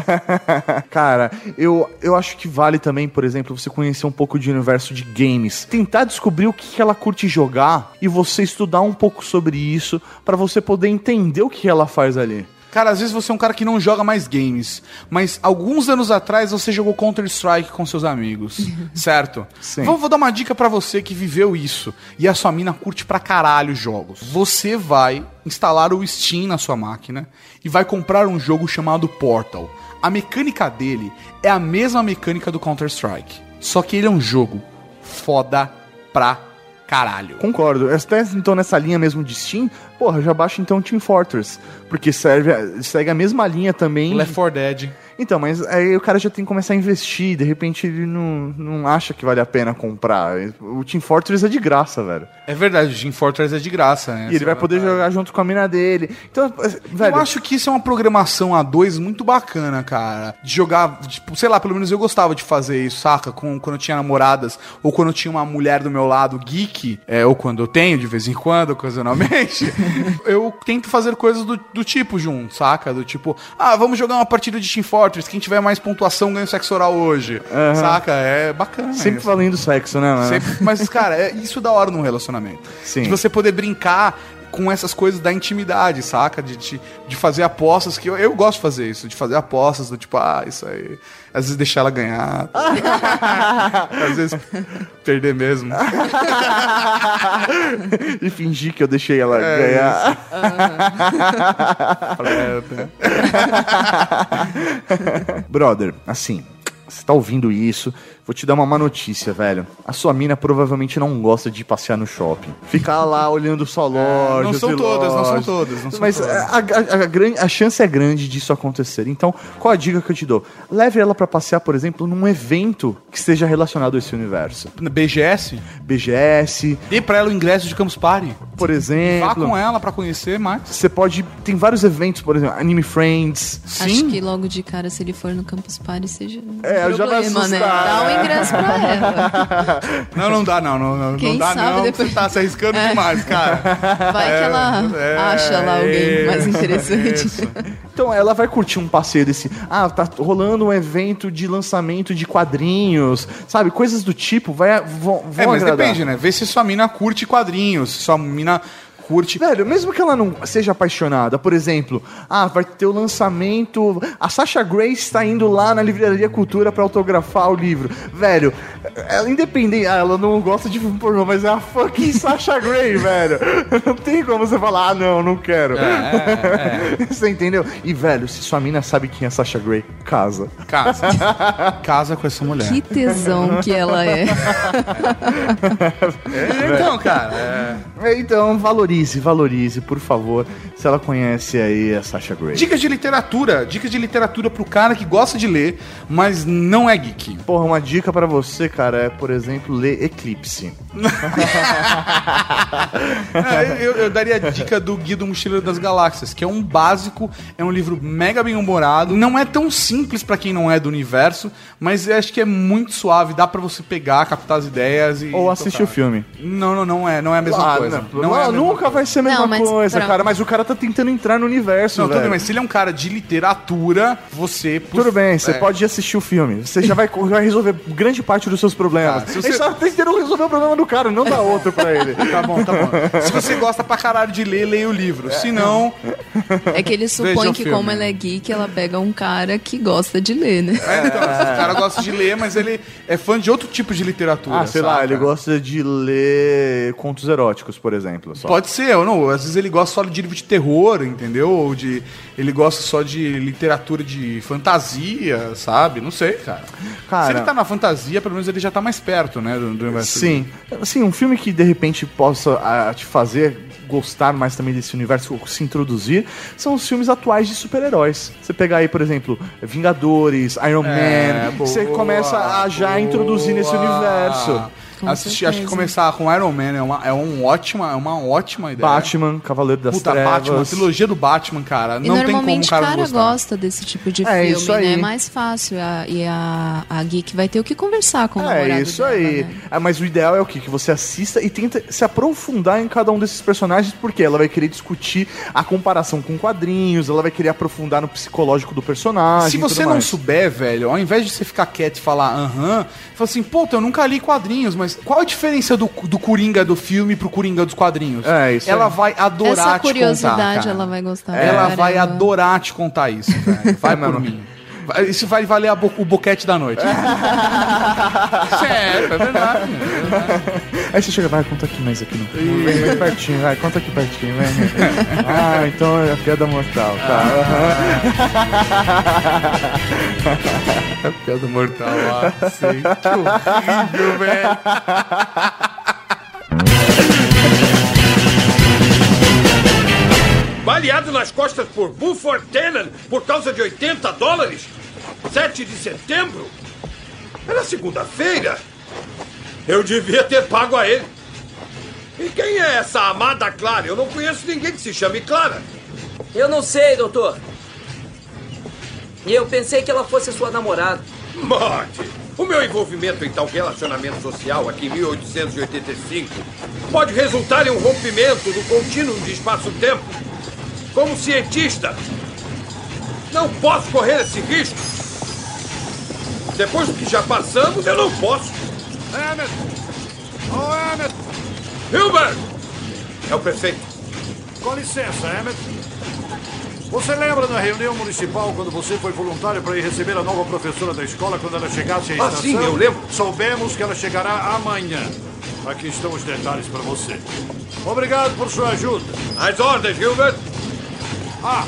Cara, eu, eu acho que vale também, por exemplo, você conhecer um pouco de universo de games. Tentar descobrir o que que ela curte jogar e você estudar um pouco sobre isso pra você poder entender o que ela faz ali. Cara, às vezes você é um cara que não joga mais games, mas alguns anos atrás você jogou Counter-Strike com seus amigos, certo? Sim. Vou, vou dar uma dica pra você que viveu isso e a sua mina curte pra caralho jogos. Você vai instalar o Steam na sua máquina e vai comprar um jogo chamado Portal. A mecânica dele é a mesma mecânica do Counter-Strike, só que ele é um jogo foda pra caralho. Concordo. Até então nessa linha mesmo de Steam, porra, já baixa então Team Fortress. Porque serve, segue a mesma linha também. Left 4 Dead. Então, mas aí o cara já tem que começar a investir, de repente ele não, não acha que vale a pena comprar. O Team Fortress é de graça, velho. É verdade, o Team Fortress é de graça, né? E ele vai poder jogar junto com a mina dele. Então, velho. Eu acho que isso é uma programação a dois muito bacana, cara. De jogar, tipo, sei lá, pelo menos eu gostava de fazer isso, saca? Com, quando eu tinha namoradas, ou quando eu tinha uma mulher do meu lado geek, é, ou quando eu tenho, de vez em quando, ocasionalmente, eu tento fazer coisas do, do tipo junto, saca? Do tipo, ah, vamos jogar uma partida de Team Fortress, quem tiver mais pontuação ganha o sexo oral hoje, Aham. saca? É bacana. Sempre isso. valendo sexo, né, mano? Sempre- mas, cara, é isso da hora num relacionamento. Sim. De você poder brincar com essas coisas da intimidade, saca? De, de, de fazer apostas, que eu, eu gosto de fazer isso, de fazer apostas do tipo, ah, isso aí. Às vezes deixar ela ganhar. Às vezes perder mesmo. e fingir que eu deixei ela É, ganhar. Preta. Brother, assim, você tá ouvindo isso, vou te dar uma má notícia, velho. A sua mina provavelmente não gosta de passear no shopping. Ficar lá olhando só lojas. não são e todas, não são lojas. todas, não são Mas todas. A, a- a a chance é grande disso acontecer. Então, qual a dica que eu te dou? Leve ela pra passear, por exemplo, num evento que esteja relacionado a esse universo. BGS? BGS. Dê pra ela o ingresso de Campus Party. Por exemplo. Vá com ela pra conhecer mais. Você pode. Tem vários eventos, por exemplo, Anime Friends. Acho que logo de cara, se ele for no Campus Party, seja um É, já vai problema, né? Ingresso pra ela. Não, não dá, não. Não, não, Quem não dá, sabe não. depois- Você tá se arriscando É. demais, cara. Vai que ela é, acha lá alguém mais interessante. isso. Então ela vai curtir um passeio desse. Ah, tá rolando um evento de lançamento de quadrinhos, sabe? Coisas do tipo, vai, vão, vão É, mas agradar. depende, né? Vê se sua mina curte quadrinhos, se sua mina curte. Velho, mesmo que ela não seja apaixonada, por exemplo, ah, vai ter o lançamento. A Sasha Grace está indo lá na Livraria Cultura para autografar o livro. Velho, ela independente. Ah, ela não gosta de filme pornô, mas é a fucking Sasha Grey, velho. Não tem como você falar, ah, não, não quero. É, você entendeu? E, velho, se sua mina sabe quem é Sasha Grey, casa. Casa. Casa com essa mulher. Que tesão que ela é. É, então, cara. É, Então, valorize, valorize, por favor, se ela conhece aí a Sasha Grey. Dicas de literatura. Dicas de literatura pro cara que gosta de ler, mas não é geek. Porra, uma dica pra você, cara, é, por exemplo, ler Eclipse. É, eu, eu daria a dica do Guia do Mochileiro das Galáxias, que é um básico, é um livro mega bem humorado. Não é tão simples pra quem não é do universo, mas acho que é muito suave, dá pra você pegar, captar as ideias e. Ou assistir o filme. Não, não, não é, não é a mesma Ah, coisa. não, Não, é a mesma nunca vai ser a mesma Não, mas coisa, pra- cara. Mas o cara tá tentando entrar no universo, Não, tudo velho. bem, mas se ele é um cara de literatura, você. Tudo bem, você é. pode assistir o filme. Você já vai, vai resolver grande parte dos seus problemas. Ah, se Ele você- só tá tentando resolver o problema do cara, não dá outro pra ele. Tá bom, tá bom. Se você gosta pra caralho de ler, leia o livro. Se não. É que ele supõe que, filme. como ela é geek, ela pega um cara que gosta de ler, né? É, então, o cara gosta de ler, mas ele é fã de outro tipo de literatura. Ah, sei lá, saca? ele gosta de ler contos eróticos, por exemplo. só. Pode ser, ou não. Às vezes ele gosta só de livro de terror, entendeu? Ou de. Ele gosta só de literatura de fantasia, sabe? Não sei, cara. Cara- Se ele tá na fantasia, pelo menos ele já tá mais perto, né? Do, do universo. Sim. Assim, um filme que de repente possa ah, te fazer gostar mais também desse universo, se introduzir, são os filmes atuais de super-heróis. Você pegar aí, por exemplo, Vingadores, Iron É, Man, boa, você começa a já introduzir nesse boa. universo. Com Assisti, acho que começar com Iron Man é uma, é um ótima, é uma ótima ideia. Batman, Cavaleiro das Puta, Trevas. Batman, a trilogia do Batman, cara. E não tem como o normalmente cara, o cara gostar. gosta desse tipo de É, filme, isso aí. né? É mais fácil. a- e a, a geek vai ter o que conversar com o É isso dela, aí. né? É, mas o ideal é o quê? Que você assista e tenta se aprofundar em cada um desses personagens, porque ela vai querer discutir a comparação com quadrinhos, ela vai querer aprofundar no psicológico do personagem. Se você não mais. souber, velho, ao invés de você ficar quieto e falar aham, fala assim, puta, eu nunca li quadrinhos, mas qual a diferença do, do Coringa do filme pro Coringa dos quadrinhos? É, isso Ela aí. vai adorar Essa te curiosidade contar, cara. ela vai gostar. Ela vai adorar te contar isso, velho. Vai por mim. Isso vai valer a bo- o boquete da noite. Sério, é verdade. Aí você chega, vai, conta aqui mais aqui no. Vem, vem pertinho, vai, conta aqui pertinho, vem. ah, então é a piada mortal, tá. É piada mortal, ah, sei. Que horrível, velho. Baleado nas costas por Buford Tannen por causa de 80 dólares? 7 de setembro? Era segunda-feira. Eu devia ter pago a ele. E quem é essa amada Clara? Eu não conheço ninguém que se chame Clara. Eu não sei, doutor. E eu pensei que ela fosse sua namorada. Morte! O meu envolvimento em tal relacionamento social aqui em 1885 pode resultar em um rompimento do contínuo de espaço-tempo. Como cientista, não posso correr esse risco. Depois do que já passamos, eu não posso. Emmett! Oh, Emmett! Hilbert! É o prefeito. Com licença, Emmett. Você lembra na reunião municipal quando você foi voluntário para ir receber a nova professora da escola quando ela chegasse à Ah, estação? sim, eu lembro. Soubemos que ela chegará amanhã. Aqui estão os detalhes para você. Obrigado por sua ajuda. As ordens, Gilbert. Ah,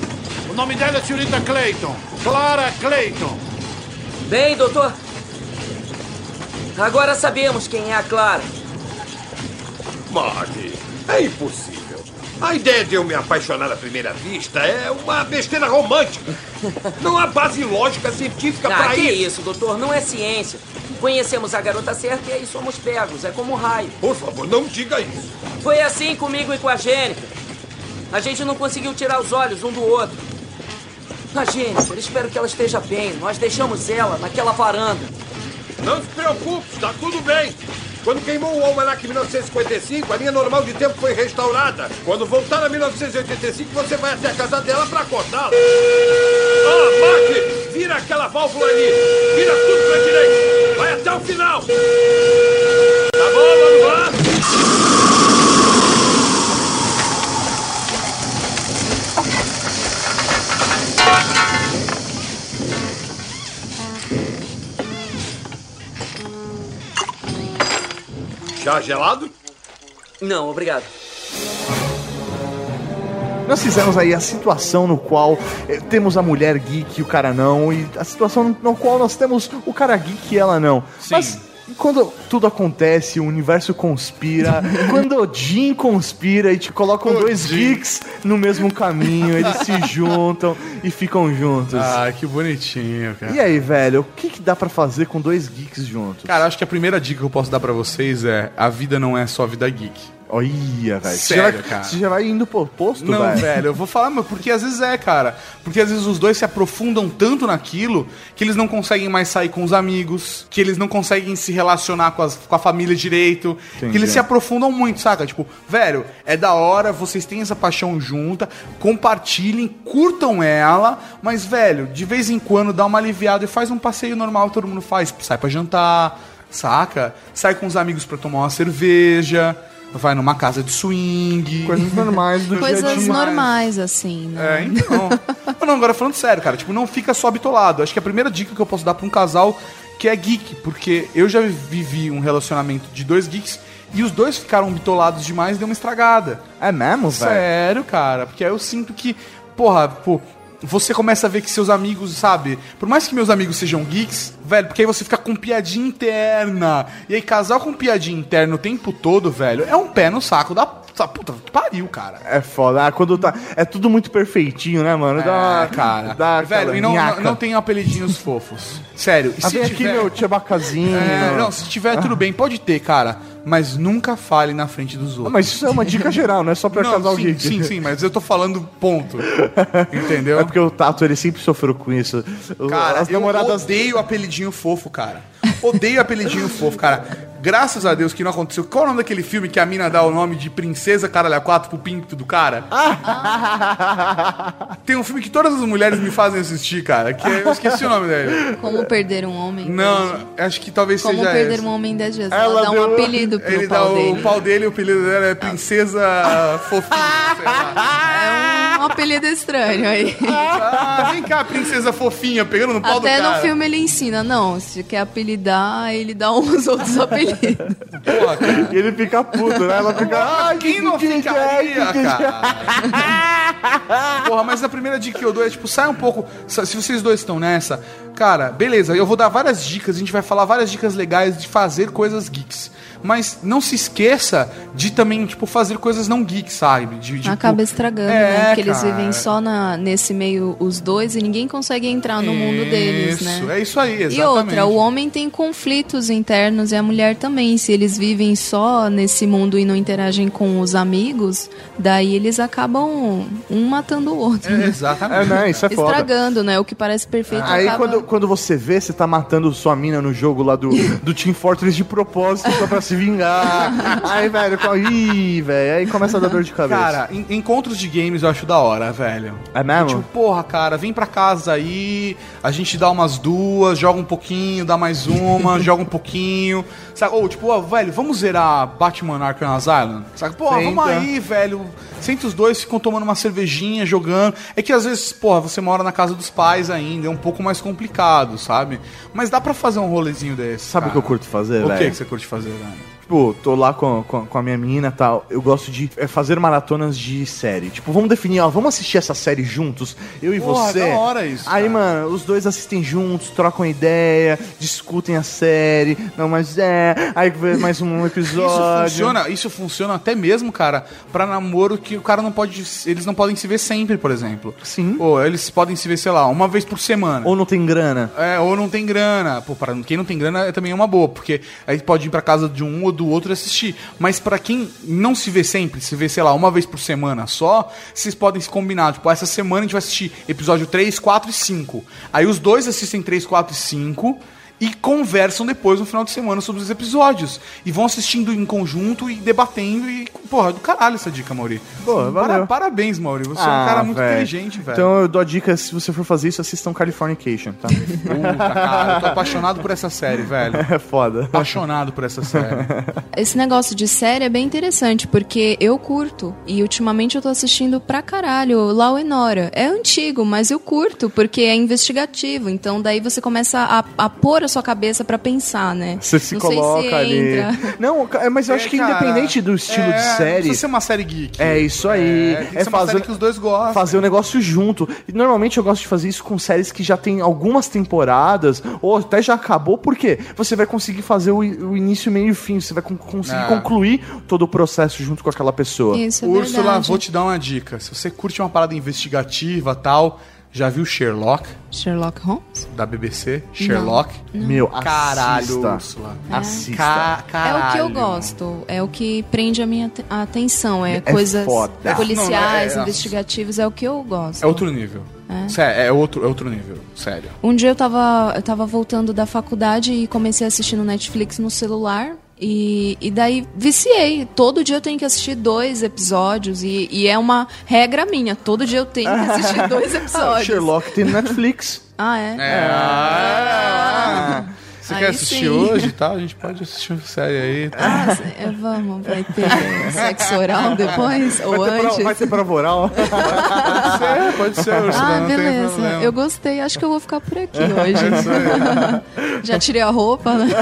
o nome dela é senhorita Clayton. Clara Clayton. Bem, doutor, Agora sabemos quem é a Clara. Marty, é impossível. A ideia de eu me apaixonar à primeira vista é uma besteira romântica. Não há base lógica científica Ah, para que isso. isso, doutor? Não é ciência. Conhecemos a garota certa e aí somos pegos. É como um raio. Por favor, não diga isso. Foi assim comigo e com a Jennifer. A gente não conseguiu tirar os olhos um do outro. A Jennifer, espero que ela esteja bem. Nós deixamos ela naquela varanda. Não se preocupe, está tudo bem. Quando queimou o almanac em 1955, a linha normal de tempo foi restaurada. Quando voltar a 1985, você vai até a casa dela para acordá-la. Ah, Mark, vira aquela válvula ali. Vira tudo para direita. Vai até o final. Tá bom, vamos lá? Chá gelado? Não, obrigado. Nós fizemos aí a situação no qual eh, temos a mulher geek e o cara não, e a situação no qual nós temos o cara geek e ela não. Mas quando tudo acontece, o universo conspira, quando o Jim conspira e te colocam dois geeks no mesmo caminho, eles se juntam e ficam juntos. Ah, que bonitinho, cara. E aí, velho, o que, que dá pra fazer com dois geeks juntos? Cara, acho que a primeira dica que eu posso dar pra vocês é: a vida não é só vida geek. Olha, velho. Você Sério, já vai- cara. Você já vai indo pro oposto, Não, velho? velho, eu vou falar, mas porque às vezes é, cara. Porque às vezes os dois se aprofundam tanto naquilo que eles não conseguem mais sair com os amigos, que eles não conseguem se relacionar com, as- com a família direito, Entendi. que eles se aprofundam muito, saca? Tipo, velho, é da hora, vocês têm essa paixão junta, compartilhem, curtam ela, mas, velho, de vez em quando dá uma aliviada e faz um passeio normal, todo mundo faz. Sai pra jantar, saca? Sai com os amigos pra tomar uma cerveja. Vai numa casa de swing. Coisas normais do Coisas normais, assim, né? É, então. Não, não, agora falando sério, cara, tipo, não fica só bitolado. Acho que a primeira dica que eu posso dar pra um casal que é geek, porque eu já vivi um relacionamento de dois geeks e os dois ficaram bitolados demais e deu uma estragada. É mesmo, velho? Sério, cara, porque aí eu sinto que, porra, pô, você começa a ver que seus amigos, sabe? Por mais que meus amigos sejam geeks, velho, porque aí você fica com piadinha interna. E aí casal com piadinha interna o tempo todo, velho, é um pé no saco da sa- puta pariu, cara. É foda. Ah, quando tá. É tudo muito perfeitinho, né, mano? Dá, É, cara. Dá velho, e não, não, não tem apelidinhos fofos. Sério. E Ah, vem aqui, meu tchabacazinho. É, não, se tiver tudo bem, pode ter, cara. Mas nunca fale na frente dos outros. Ah, mas isso é uma dica geral, não é só pra Não, casal sim, geek. sim, sim, mas eu tô falando ponto. Entendeu? É porque o Tato, ele sempre sofreu com isso. Cara, as eu namoradas odeio apelidinho fofo, cara. Odeio apelidinho fofo, cara. Graças a Deus que não aconteceu. Qual é o nome daquele filme que a mina dá o nome de Princesa Caralho 4 pro pinto do cara? Tem um filme que todas as mulheres me fazem assistir, cara. Que é- eu esqueci o nome dele. Como perder um homem. Não, acho que talvez Como seja perder esse. um homem dez vezes. Ela, dá um apelido pro Ele dá pau o dele. pau dele, o apelido dela é Princesa Fofinha. sei lá. É um apelido estranho aí. Ah, vem cá, Princesa Fofinha, pegando no pau Até do cara. no filme ele ensina, não, se quer apelidar, ele dá uns outros apelidos. Porra, cara. E ele fica puto, né? Ela fica. Ai, Quem não ficaria, cara? Porra, mas a primeira dica que eu dou é, tipo, sai um pouco. Se vocês dois estão nessa, cara, beleza, eu vou dar várias dicas, a gente vai falar várias dicas legais de fazer coisas geeks. Mas não se esqueça de também, tipo, fazer coisas não geeks, sabe? De, tipo, Acaba estragando, é, né? Porque eles cara. vivem só na, nesse meio, os dois, e ninguém consegue entrar no mundo deles, né? Isso, é isso aí, exatamente. E outra, o homem tem conflitos internos e a mulher também. Se eles vivem só nesse mundo e não interagem com os amigos, daí eles acabam um matando o outro. É, né? exatamente. É, né? Isso é foda. Estragando, né? O que parece perfeito Aí acaba... quando, quando você vê, você tá matando sua mina no jogo lá do, do Team Fortress de propósito só pra se vingar. Aí, velho, ih, velho, aí começa a dar dor de cabeça. Cara, en- encontros de games eu acho da hora, velho. é mesmo? Tipo, porra, cara, vem pra casa aí, a gente dá umas duas, joga um pouquinho, dá mais uma, joga um pouquinho. Sabe? Ou, tipo, ó, velho, vamos zerar Batman Arkham Asylum? Porra, Senta. vamos aí, velho. Senta os dois, ficam tomando uma cervejinha, jogando. É que às vezes, porra, você mora na casa dos pais ainda, é um pouco mais complicado, sabe? Mas dá pra fazer um rolezinho desse. Sabe o que eu curto fazer, O velho? que que você curte fazer, velho? Tipo, tô lá com, com, com a minha mina e tal. Eu gosto de é, fazer maratonas de série. Tipo, vamos definir, ó, vamos assistir essa série juntos, eu e Porra, você. da hora isso, Aí, cara. mano, os dois assistem juntos, trocam ideia, discutem a série. Não, mas é. Aí mais um episódio. Isso funciona, isso funciona até mesmo, cara, pra namoro que o cara não pode. Eles não podem se ver sempre, por exemplo. Sim. Ou eles podem se ver, sei lá, uma vez por semana. Ou não tem grana. É, ou não tem grana. Pô, para quem não tem grana é também uma boa, porque aí pode ir pra casa de um ou do outro assistir. Mas pra quem não se vê sempre, se vê, sei lá, uma vez por semana só, vocês podem se combinar. Tipo, essa semana a gente vai assistir episódio 3, 4 e 5. Aí os dois assistem 3, 4 e 5 e conversam depois no final de semana sobre os episódios. E vão assistindo em conjunto e debatendo e, porra, do caralho essa dica, Mauri. Pô, valeu. Parabéns, Mauri. Você é um Ah, cara muito velho. inteligente, velho. Então eu dou a dica, se você for fazer isso, assistam Californication, tá? Puta, cara, eu tô apaixonado por essa série, velho. é foda. Apaixonado por essa série. Esse negócio de série é bem interessante, porque eu curto. E ultimamente eu tô assistindo pra caralho Lau and Order. É antigo, mas eu curto, porque é investigativo. Então daí você começa a, a pôr a sua cabeça pra pensar, né? Você se Não coloca sei se ali. entra. Não, ca- mas eu É, acho que cara, independente do estilo é, de série. Precisa ser uma série geek. É isso aí. É, tem que É ser uma fazer- série que os dois gostam. Fazer o negócio junto. E normalmente eu gosto de fazer isso com séries que já tem algumas temporadas, ou até já acabou, porque você vai conseguir fazer o, o início, meio e fim. Você vai con- conseguir É. concluir todo o processo junto com aquela pessoa. Isso é Úrsula, verdade. vou te dar uma dica. Se você curte uma parada investigativa tal, já viu Sherlock, Sherlock Holmes? da BBC? Sherlock? Meu, Caralho, assista. Úrsula. Assista. Ca- É caralho. o que eu gosto, é o que prende a minha te- atenção, é, É coisas foda. policiais, Não, não, é- investigativas, é o que eu gosto. É outro nível. É. Sério, é outro, é outro nível. Sério. Um dia eu tava, eu tava voltando da faculdade e comecei a assistir no Netflix no celular. E, e daí viciei. Todo dia eu tenho que assistir dois episódios. E, e é uma regra minha. Todo dia eu tenho que assistir dois Ah, episódios. Sherlock tem Netflix. Ah, é? É. ah, Você Aí quer assistir sim. hoje, tá? A gente pode assistir uma série aí. tá? Ah, é, vamos, vai ter sexo oral depois? Ou Vai ter, antes? pra, vai ter prova oral. Pode ser, pode ser, Ah, beleza. Eu gostei. Acho que eu vou ficar por aqui É hoje. Já tirei a roupa, né?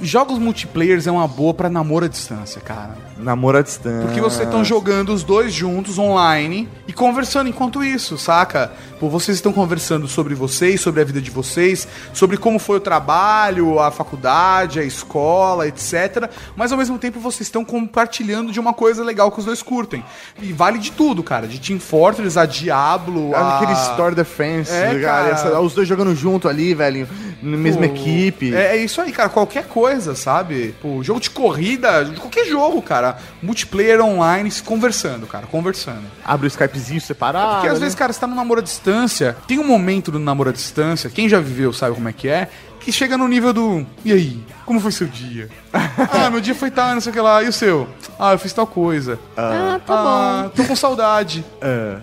Jogos multiplayers é uma boa pra namoro à distância, cara. Namoro à distância. Porque vocês estão jogando os dois juntos online e conversando enquanto isso, saca? Pô, vocês estão conversando sobre vocês, sobre a vida de vocês, sobre como foi o trabalho, a faculdade, a escola, etc. Mas ao mesmo tempo vocês estão compartilhando de uma coisa legal que os dois curtem. E vale de tudo, cara. De Team Fortress a Diablo, a... Aquele Store Defense, É, cara, cara. essa- os dois jogando junto ali, velho, na mesma Pô, equipe. É, é isso aí, cara. Qualquer coisa, sabe? Pô, jogo de corrida, qualquer jogo, cara. Multiplayer online, se conversando, cara. Conversando. Abre o Skypezinho separado. Porque às né? vezes, cara, você tá no namoro à distância. Tem um momento do namoro à distância, quem já viveu sabe como é que é, que chega no nível do. E aí? Como foi seu dia? ah, meu dia foi tal, não sei o que lá. E o seu? Ah, eu fiz tal coisa. Ah, tá Ah, tô com saudade.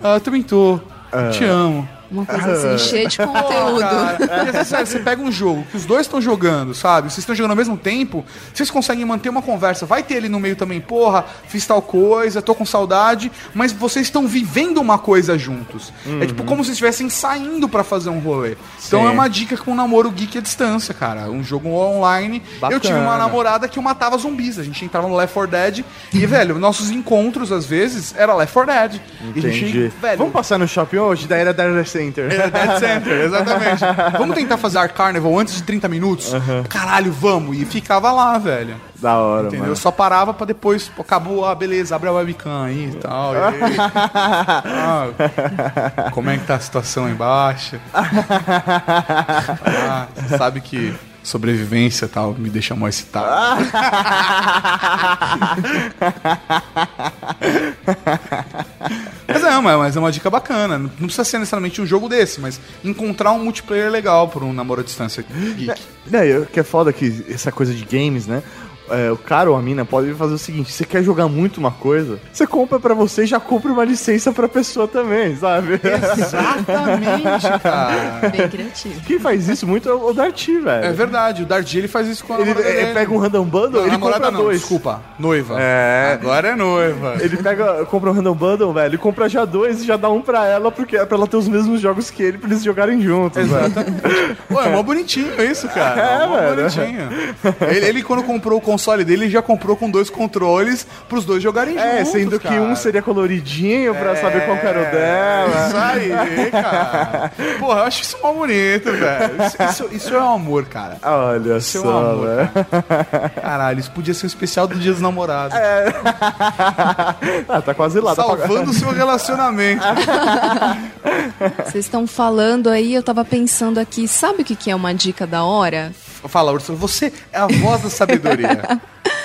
Ah, também tô. Te amo. Uma coisa assim, cheia de Pô, conteúdo. cara, às vezes, sério, você pega um jogo que os dois estão jogando, sabe? Vocês estão jogando ao mesmo tempo, vocês conseguem manter uma conversa. Vai ter ali no meio também, porra, fiz tal coisa, tô com saudade, mas vocês estão vivendo uma coisa juntos. É tipo como se estivessem saindo pra fazer um rolê. Então Sim. é uma dica com um namoro geek à distância, cara. Um jogo online. Eu tive uma Bacana. namorada que eu matava zumbis. A gente entrava no Left 4 Dead e, velho, nossos encontros às vezes era Left 4 Dead. E a gente, Entendi. velho, Vamos passar no shopping hoje? Da era Data Center. era Dead Center, exatamente. Vamos tentar fazer Arc Carnival antes de 30 minutos? Caralho, vamos. E ficava lá, velho. Da hora, Entendeu? mano. Só parava pra depois, pô, acabou, ah, beleza, abre a webcam aí e tal. e aí? Ah, como é que tá a situação aí embaixo? Ah, sabe que sobrevivência e tal me deixa mais excitado. Mas é, mas é uma dica bacana. Não precisa ser necessariamente um jogo desse, mas encontrar um multiplayer legal por um namoro à distância geek. Né, eu- que é foda que essa coisa de games, né? É, o cara ou a mina pode fazer o seguinte: você quer jogar muito uma coisa, você compra pra você e já compra uma licença pra pessoa também, sabe? Exatamente, cara. Bem criativo. Quem faz isso muito é o Darty, velho. É verdade, o Dardi ele faz isso com a Ele, namorada ele pega um random bundle, Não, ele compra não, dois. desculpa, noiva. É. Agora é noiva. Ele pega, compra um random bundle, velho, e compra já dois e já dá um pra ela, porque é pra ela ter os mesmos jogos que ele, pra eles jogarem juntos. Exatamente. Pô, é mó bonitinho isso, cara. É, mó velho. bonitinho. Ele, ele, quando comprou o console dele, ele já comprou com dois controles pros dois jogarem É, juntos, sendo que cara. um seria coloridinho pra saber qual que era o dela. Isso aí, cara. Porra, eu acho isso mó bonito, velho. Isso, isso, isso é um amor, cara. Olha Isso é um só, amor, velho. Caralho, isso podia ser um especial do Dia dos Namorados. Ah, tá quase lá. tá Salvando o seu relacionamento. Vocês estão falando aí, eu tava pensando aqui, sabe o que, que é uma dica da hora? Fala, Ursula, você é a voz da sabedoria.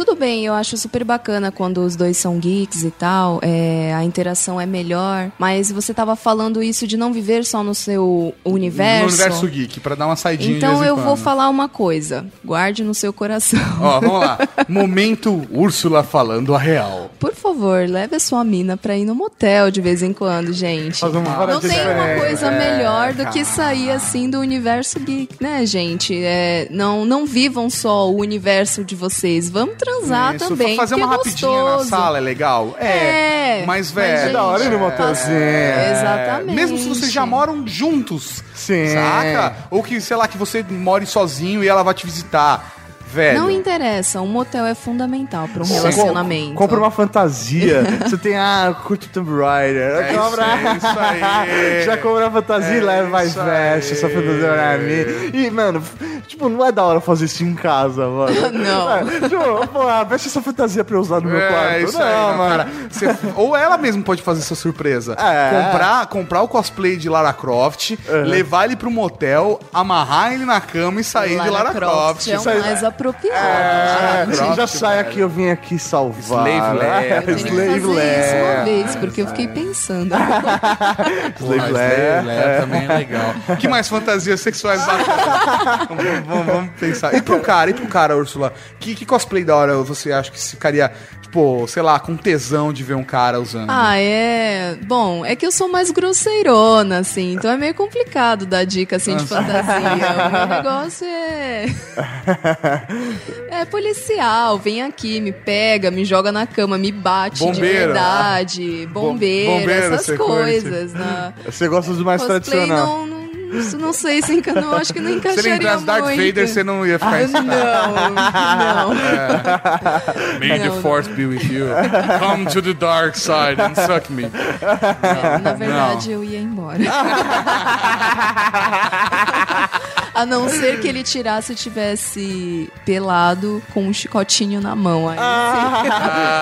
Tudo bem, eu acho super bacana quando os dois são geeks e tal, é, a interação é melhor, mas você tava falando isso de não viver só no seu universo. No universo geek, pra dar uma saidinha Então eu vou falar uma coisa, guarde no seu coração. Ó, vamos lá. Momento Úrsula falando a real. Por favor, leve a sua mina pra ir no motel de vez em quando, gente. Não tem uma coisa É, melhor do que sair assim do universo geek, né, gente? É, não, não vivam só o universo de vocês. Vamos transar Isso, também. fazer uma é rapidinha na gostoso. sala é legal? É, Mas, mas, velho. gente, da hora ir no motelzinho. É, exatamente. Mesmo se vocês já moram juntos. Sim. Saca? Ou que, sei lá, que você more sozinho e ela vai te visitar. Velho. Não interessa, um motel é fundamental para um Sim. relacionamento. Compra uma fantasia. Você tem, ah, curto Tomb Raider. É isso, compra... é isso aí. Já compra a fantasia e É leva mais veste, essa fantasia pra mim. E, mano, tipo, não é da hora fazer isso em casa, mano. Não. É, tipo, pô, veste essa fantasia pra eu usar no meu quarto. É, isso não, aí, não, mano. cara. Você- ou ela mesmo pode fazer essa surpresa. É. Comprar, comprar o cosplay de Lara Croft, levar ele pro motel, amarrar ele na cama e sair de Lara Croft. é o Isso aí- mais apropriado. É, já sai velho. aqui, eu vim aqui salvar. Slave que Slave isso uma vez, porque eu fiquei pensando. Slave. Leia também é legal. que mais fantasias sexuais vamos, vamos- vamos pensar. E pro cara, e pro cara, Úrsula? Que, que cosplay da hora você acha que ficaria, tipo, sei lá, com tesão de ver um cara usando? Ah, é. Bom, é que eu sou mais grosseirona, assim, então é meio complicado dar dica assim de fantasia. O meu negócio é. É policial, vem aqui, me pega, me joga na cama, me bate de Bombeiro. verdade, bombeiro, bombeiro, essas coisas. Na... Você gosta do mais Cosplay tradicional. não, isso não sei se enca... não, acho que não Se ele encaixaria entrasse Darth muito. Vader, você não ia ficar Ah. Não, não. May the Não, force be with you. Come to the dark side and suck me. Na verdade, eu ia embora. A não ser que ele tirasse e tivesse pelado com um chicotinho na mão. Aí,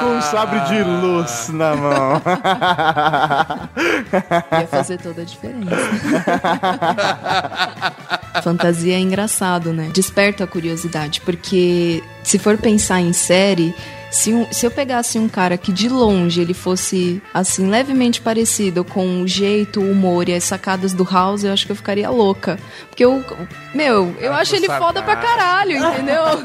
Com um sabre de luz na mão. ia fazer toda a diferença. Fantasia é engraçado, né? Desperta a curiosidade, porque se for pensar em série, se, um- se eu pegasse um cara que de longe ele fosse, assim, levemente parecido com o jeito, o humor e as sacadas do House, eu acho que eu ficaria louca. Porque eu, meu, eu Ah, acho ele foda pra caralho, entendeu?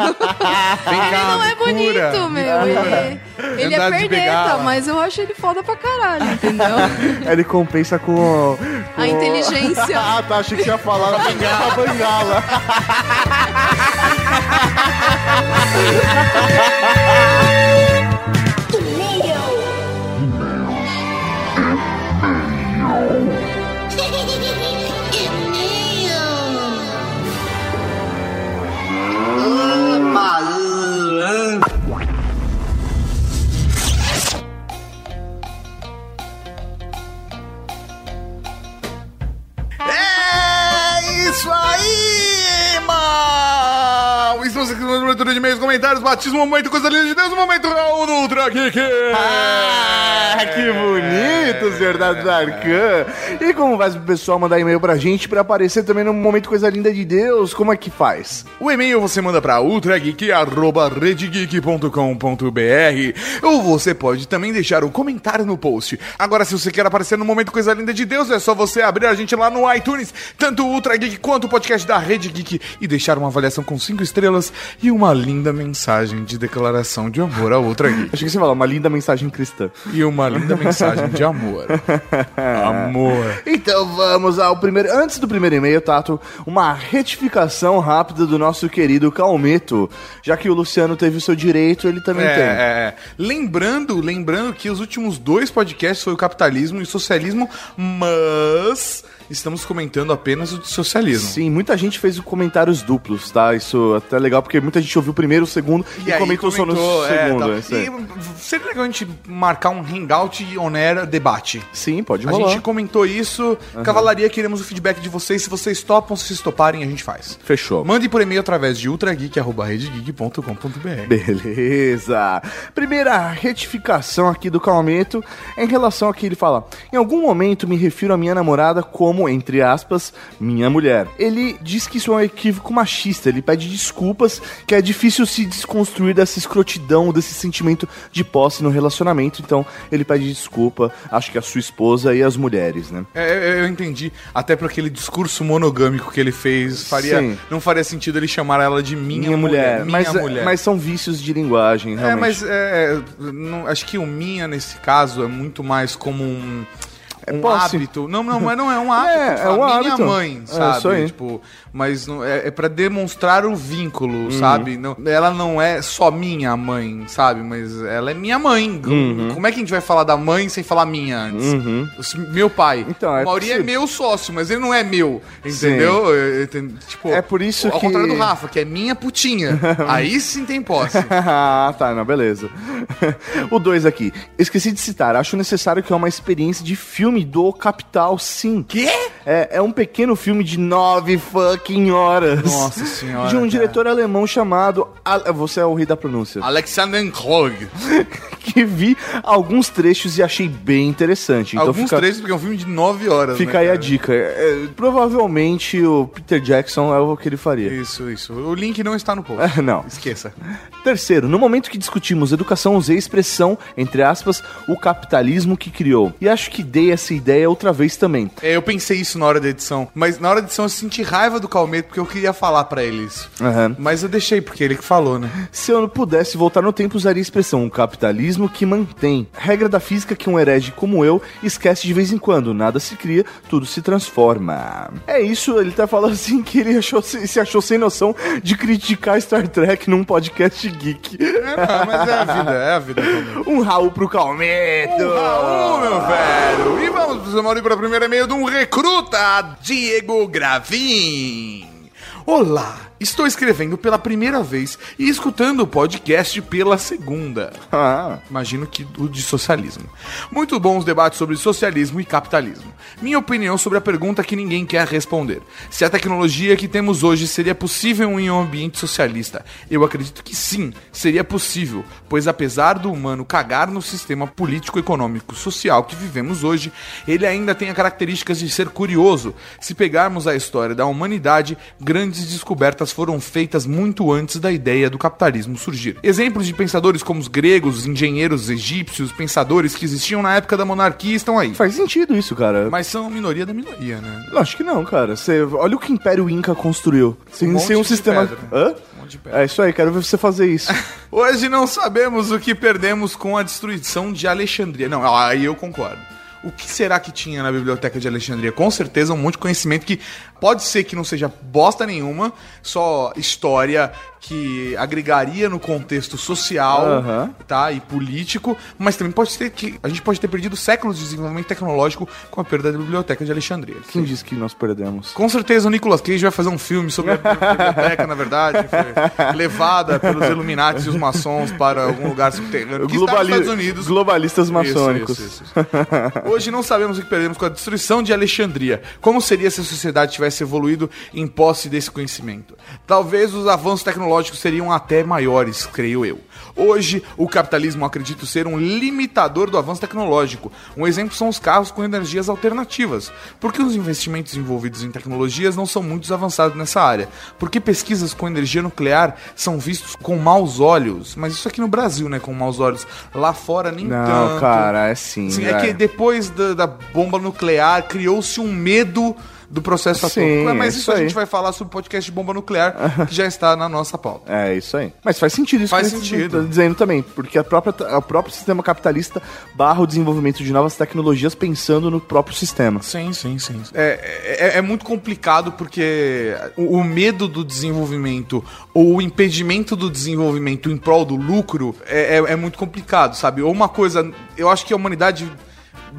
Ele não é bonito, meu. Ele, ele é perneta, mas eu acho ele foda pra caralho, entendeu? Ele compensa com. com- A inteligência. ah, tá. Achei que você ia falar a bengala. É isso aí, no leitura de e-mails, comentários, batismo, momento, coisa linda de Deus, um momento Raul do Ultra Geek! Ah, que bonito, senhor da Darkan. E como faz pro pessoal mandar e-mail pra gente pra aparecer também no Momento Coisa Linda de Deus? Como é que faz? O e-mail você manda para ultrageek.redgeek.com.br ou você pode também deixar o comentário no post. Agora, se você quer aparecer no Momento Coisa Linda de Deus, é só você abrir a gente lá no iTunes, tanto o Ultra Geek quanto o podcast da Rede Geek, e deixar uma avaliação com 5 estrelas e uma linda mensagem de declaração de amor a outra geek. Acho que você fala uma linda mensagem cristã. E uma linda mensagem de amor. amor. Então vamos ao primeiro. Antes do primeiro e-mail, Tato, uma retificação rápida do nosso querido Calmeto. Já que o Luciano teve o seu direito, ele também É, tem. é, é. Lembrando, lembrando que os últimos dois podcasts foi o capitalismo e o socialismo, mas estamos comentando apenas o de socialismo. Sim, muita gente fez comentários duplos, tá? Isso é até legal, porque muita gente ouviu o primeiro, o segundo e, aí comentou, só no é, segundo. tá. é. E seria legal a gente marcar um hangout on air debate. Sim, pode A rolar. gente comentou isso. Aham. Cavalaria, queremos o feedback de vocês. Se vocês topam, se vocês toparem, a gente faz. Fechou. Mande por e-mail através de ultrageek.com.br. Beleza. Primeira retificação aqui do Calmeto é em relação a que ele fala: Em algum momento me refiro à minha namorada como, entre aspas, minha mulher. Ele diz que isso é um equívoco machista. Ele pede desculpas, que é difícil se desconstruir dessa escrotidão, desse sentimento de posse no relacionamento. Então ele pede desculpa, acho que a sua esposa e as mulheres, né? É, eu- entendi. Até por aquele discurso monogâmico que ele fez, faria, Sim. não faria sentido ele chamar ela de minha, Minha, mulher. Minha mas, é- mulher. mas são vícios de linguagem, É, realmente. mas é, não- acho que o minha, nesse caso, é muito mais como um, um posse. hábito. Não, não, mas não é um hábito. É, tipo, é um a minha hábito. mãe, É, sabe? isso aí. Tipo, mas não, é, é para demonstrar o vínculo, Uhum. sabe? Não, ela não é só minha mãe, sabe? Mas ela é minha mãe. Uhum. Como é que a gente vai falar da mãe sem falar minha antes? Uhum. Meu pai. Então, é o Mauri é possível. meu sócio, mas ele não é meu. Entendeu? Tipo, É por isso ao que- contrário do Rafa, que é minha putinha. Aí sim tem posse. ah, tá, não, beleza. o 2 aqui. Esqueci de citar, acho necessário que é uma experiência de filme do Capital, sim. Quê? É, é um pequeno filme de nove fucking horas. Nossa senhora, De um cara. diretor alemão chamado. Você é o rei da pronúncia. Alexander Krog. que vi alguns trechos e achei bem interessante. Então Alguns fica, trechos, porque é um filme de 9 horas. Fica né, aí a cara? dica. É, provavelmente o Peter Jackson é o que ele faria. Isso, isso. O link não está no post. É, não. Esqueça. Terceiro, no momento que discutimos educação, usei a expressão, entre aspas, o capitalismo que criou. E acho que dei essa ideia outra vez também. É, eu pensei isso na hora da edição. Mas na hora da edição eu senti raiva do Calmeto porque eu queria falar pra eles. Aham. Mas eu deixei, porque ele que falou, né? Se eu não pudesse voltar no tempo, usaria a expressão o capitalismo que mantém. Regra da física que um herege como eu esquece de vez em quando. Nada se cria, tudo se transforma. É isso, ele tá falando assim que ele achou, se achou sem noção de criticar Star Trek num podcast geek. É, não, mas é a vida, é a vida. Calmeto. Um Raul pro Calmeto! Um Raul, meu velho! E vamos, Mauri, para o primeiro e-mail de um recruta, Diego Gravin. Olá, estou escrevendo pela primeira vez e escutando o podcast pela segunda. Ah. Imagino que o de socialismo. Muito bons debates sobre socialismo e capitalismo. Minha opinião sobre a pergunta que ninguém quer responder. Se a tecnologia que temos hoje seria possível em um ambiente socialista? Eu acredito que sim, seria possível, pois apesar do humano cagar no sistema político, econômico, social que vivemos hoje, ele ainda tem as características de ser curioso. Se pegarmos a história da humanidade, grandes descobertas foram feitas muito antes da ideia do capitalismo surgir. Exemplos de pensadores como os gregos, os engenheiros egípcios, pensadores que existiam na época da monarquia estão aí. Faz sentido isso, cara. Mas são minoria da minoria, né? Não, acho que não, cara. Você, olha o que o Império Inca construiu. Sem, Um sem um sistema. pedra. Hã? De pedra. É isso aí, quero ver você fazer isso. Hoje não sabemos o que perdemos com a destruição de Alexandria. Não, aí eu concordo. O que será que tinha na biblioteca de Alexandria? Com certeza um monte de conhecimento que pode ser que não seja bosta nenhuma, só história que agregaria no contexto social, Aham. tá, e político, mas também pode ser que a gente pode ter perdido séculos de desenvolvimento tecnológico com a perda da biblioteca de Alexandria. Quem disse que nós perdemos? Com certeza o Nicolas Cage vai fazer um filme sobre a biblioteca, na verdade, foi levada pelos Illuminati e os maçons para algum lugar subterrâneo que está nos Estados Unidos. Globalistas Isso, maçônicos. isso, isso, Hoje não sabemos o que perdemos com a destruição de Alexandria. Como seria se a sociedade tivesse evoluído em posse desse conhecimento? Talvez os avanços tecnológicos seriam até maiores, creio eu. Hoje, o capitalismo acredito ser um limitador do avanço tecnológico. Um exemplo são os carros com energias alternativas. Por que os investimentos envolvidos em tecnologias não são muito avançados nessa área? Por que pesquisas com energia nuclear são vistos com maus olhos? Mas isso aqui no Brasil, né? Com maus olhos. Lá fora, nem Não, tanto. cara, é sim. É que depois da, da bomba nuclear criou-se um medo do processo Sim. Mas é isso isso a gente vai falar sobre o podcast de bomba nuclear, que já está na nossa pauta. É isso aí. Mas faz sentido isso Faz que você sentido. tá dizendo também, porque a própria, o próprio sistema capitalista barra o desenvolvimento de novas tecnologias pensando no próprio sistema. Sim, sim, sim. É, é, é muito complicado porque o, o medo do desenvolvimento ou o impedimento do desenvolvimento em prol do lucro é, é, é muito complicado, sabe? Ou uma coisa. Eu acho que a humanidade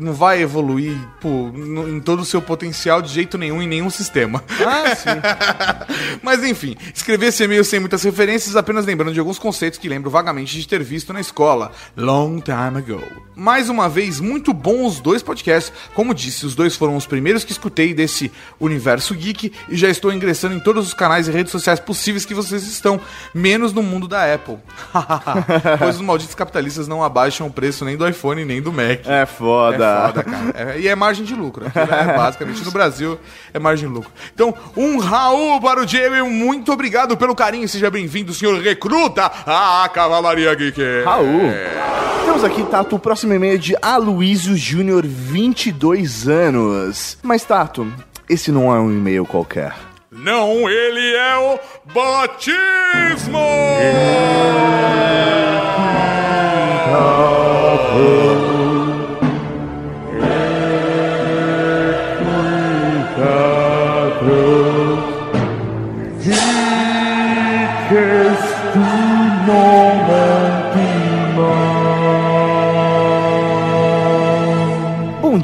não vai evoluir pô, no- em todo o seu potencial de jeito nenhum em nenhum sistema. Ah, sim. Mas enfim, escrever esse e-mail sem muitas referências, apenas lembrando de alguns conceitos que lembro vagamente de ter visto na escola, long time ago. Mais uma vez, muito bom os dois podcasts. Como disse, os dois foram os primeiros que escutei desse universo geek e já estou ingressando em todos os canais e redes sociais possíveis que vocês estão, menos no mundo da Apple. pois os malditos capitalistas não abaixam o preço nem do iPhone nem do Mac. É foda. É foda, cara. É- e é margem de lucro. Aquilo é basicamente no Brasil é margem de lucro. Então, um Raul para o e um muito obrigado pelo carinho. Seja bem-vindo, senhor recruta à Cavalaria Geek. Raul. Temos aqui, Tato, o próximo e-mail é de Aloysio Júnior, 22 anos. Mas, Tato, esse não é um e-mail qualquer. Não, ele é o Batismo! Bom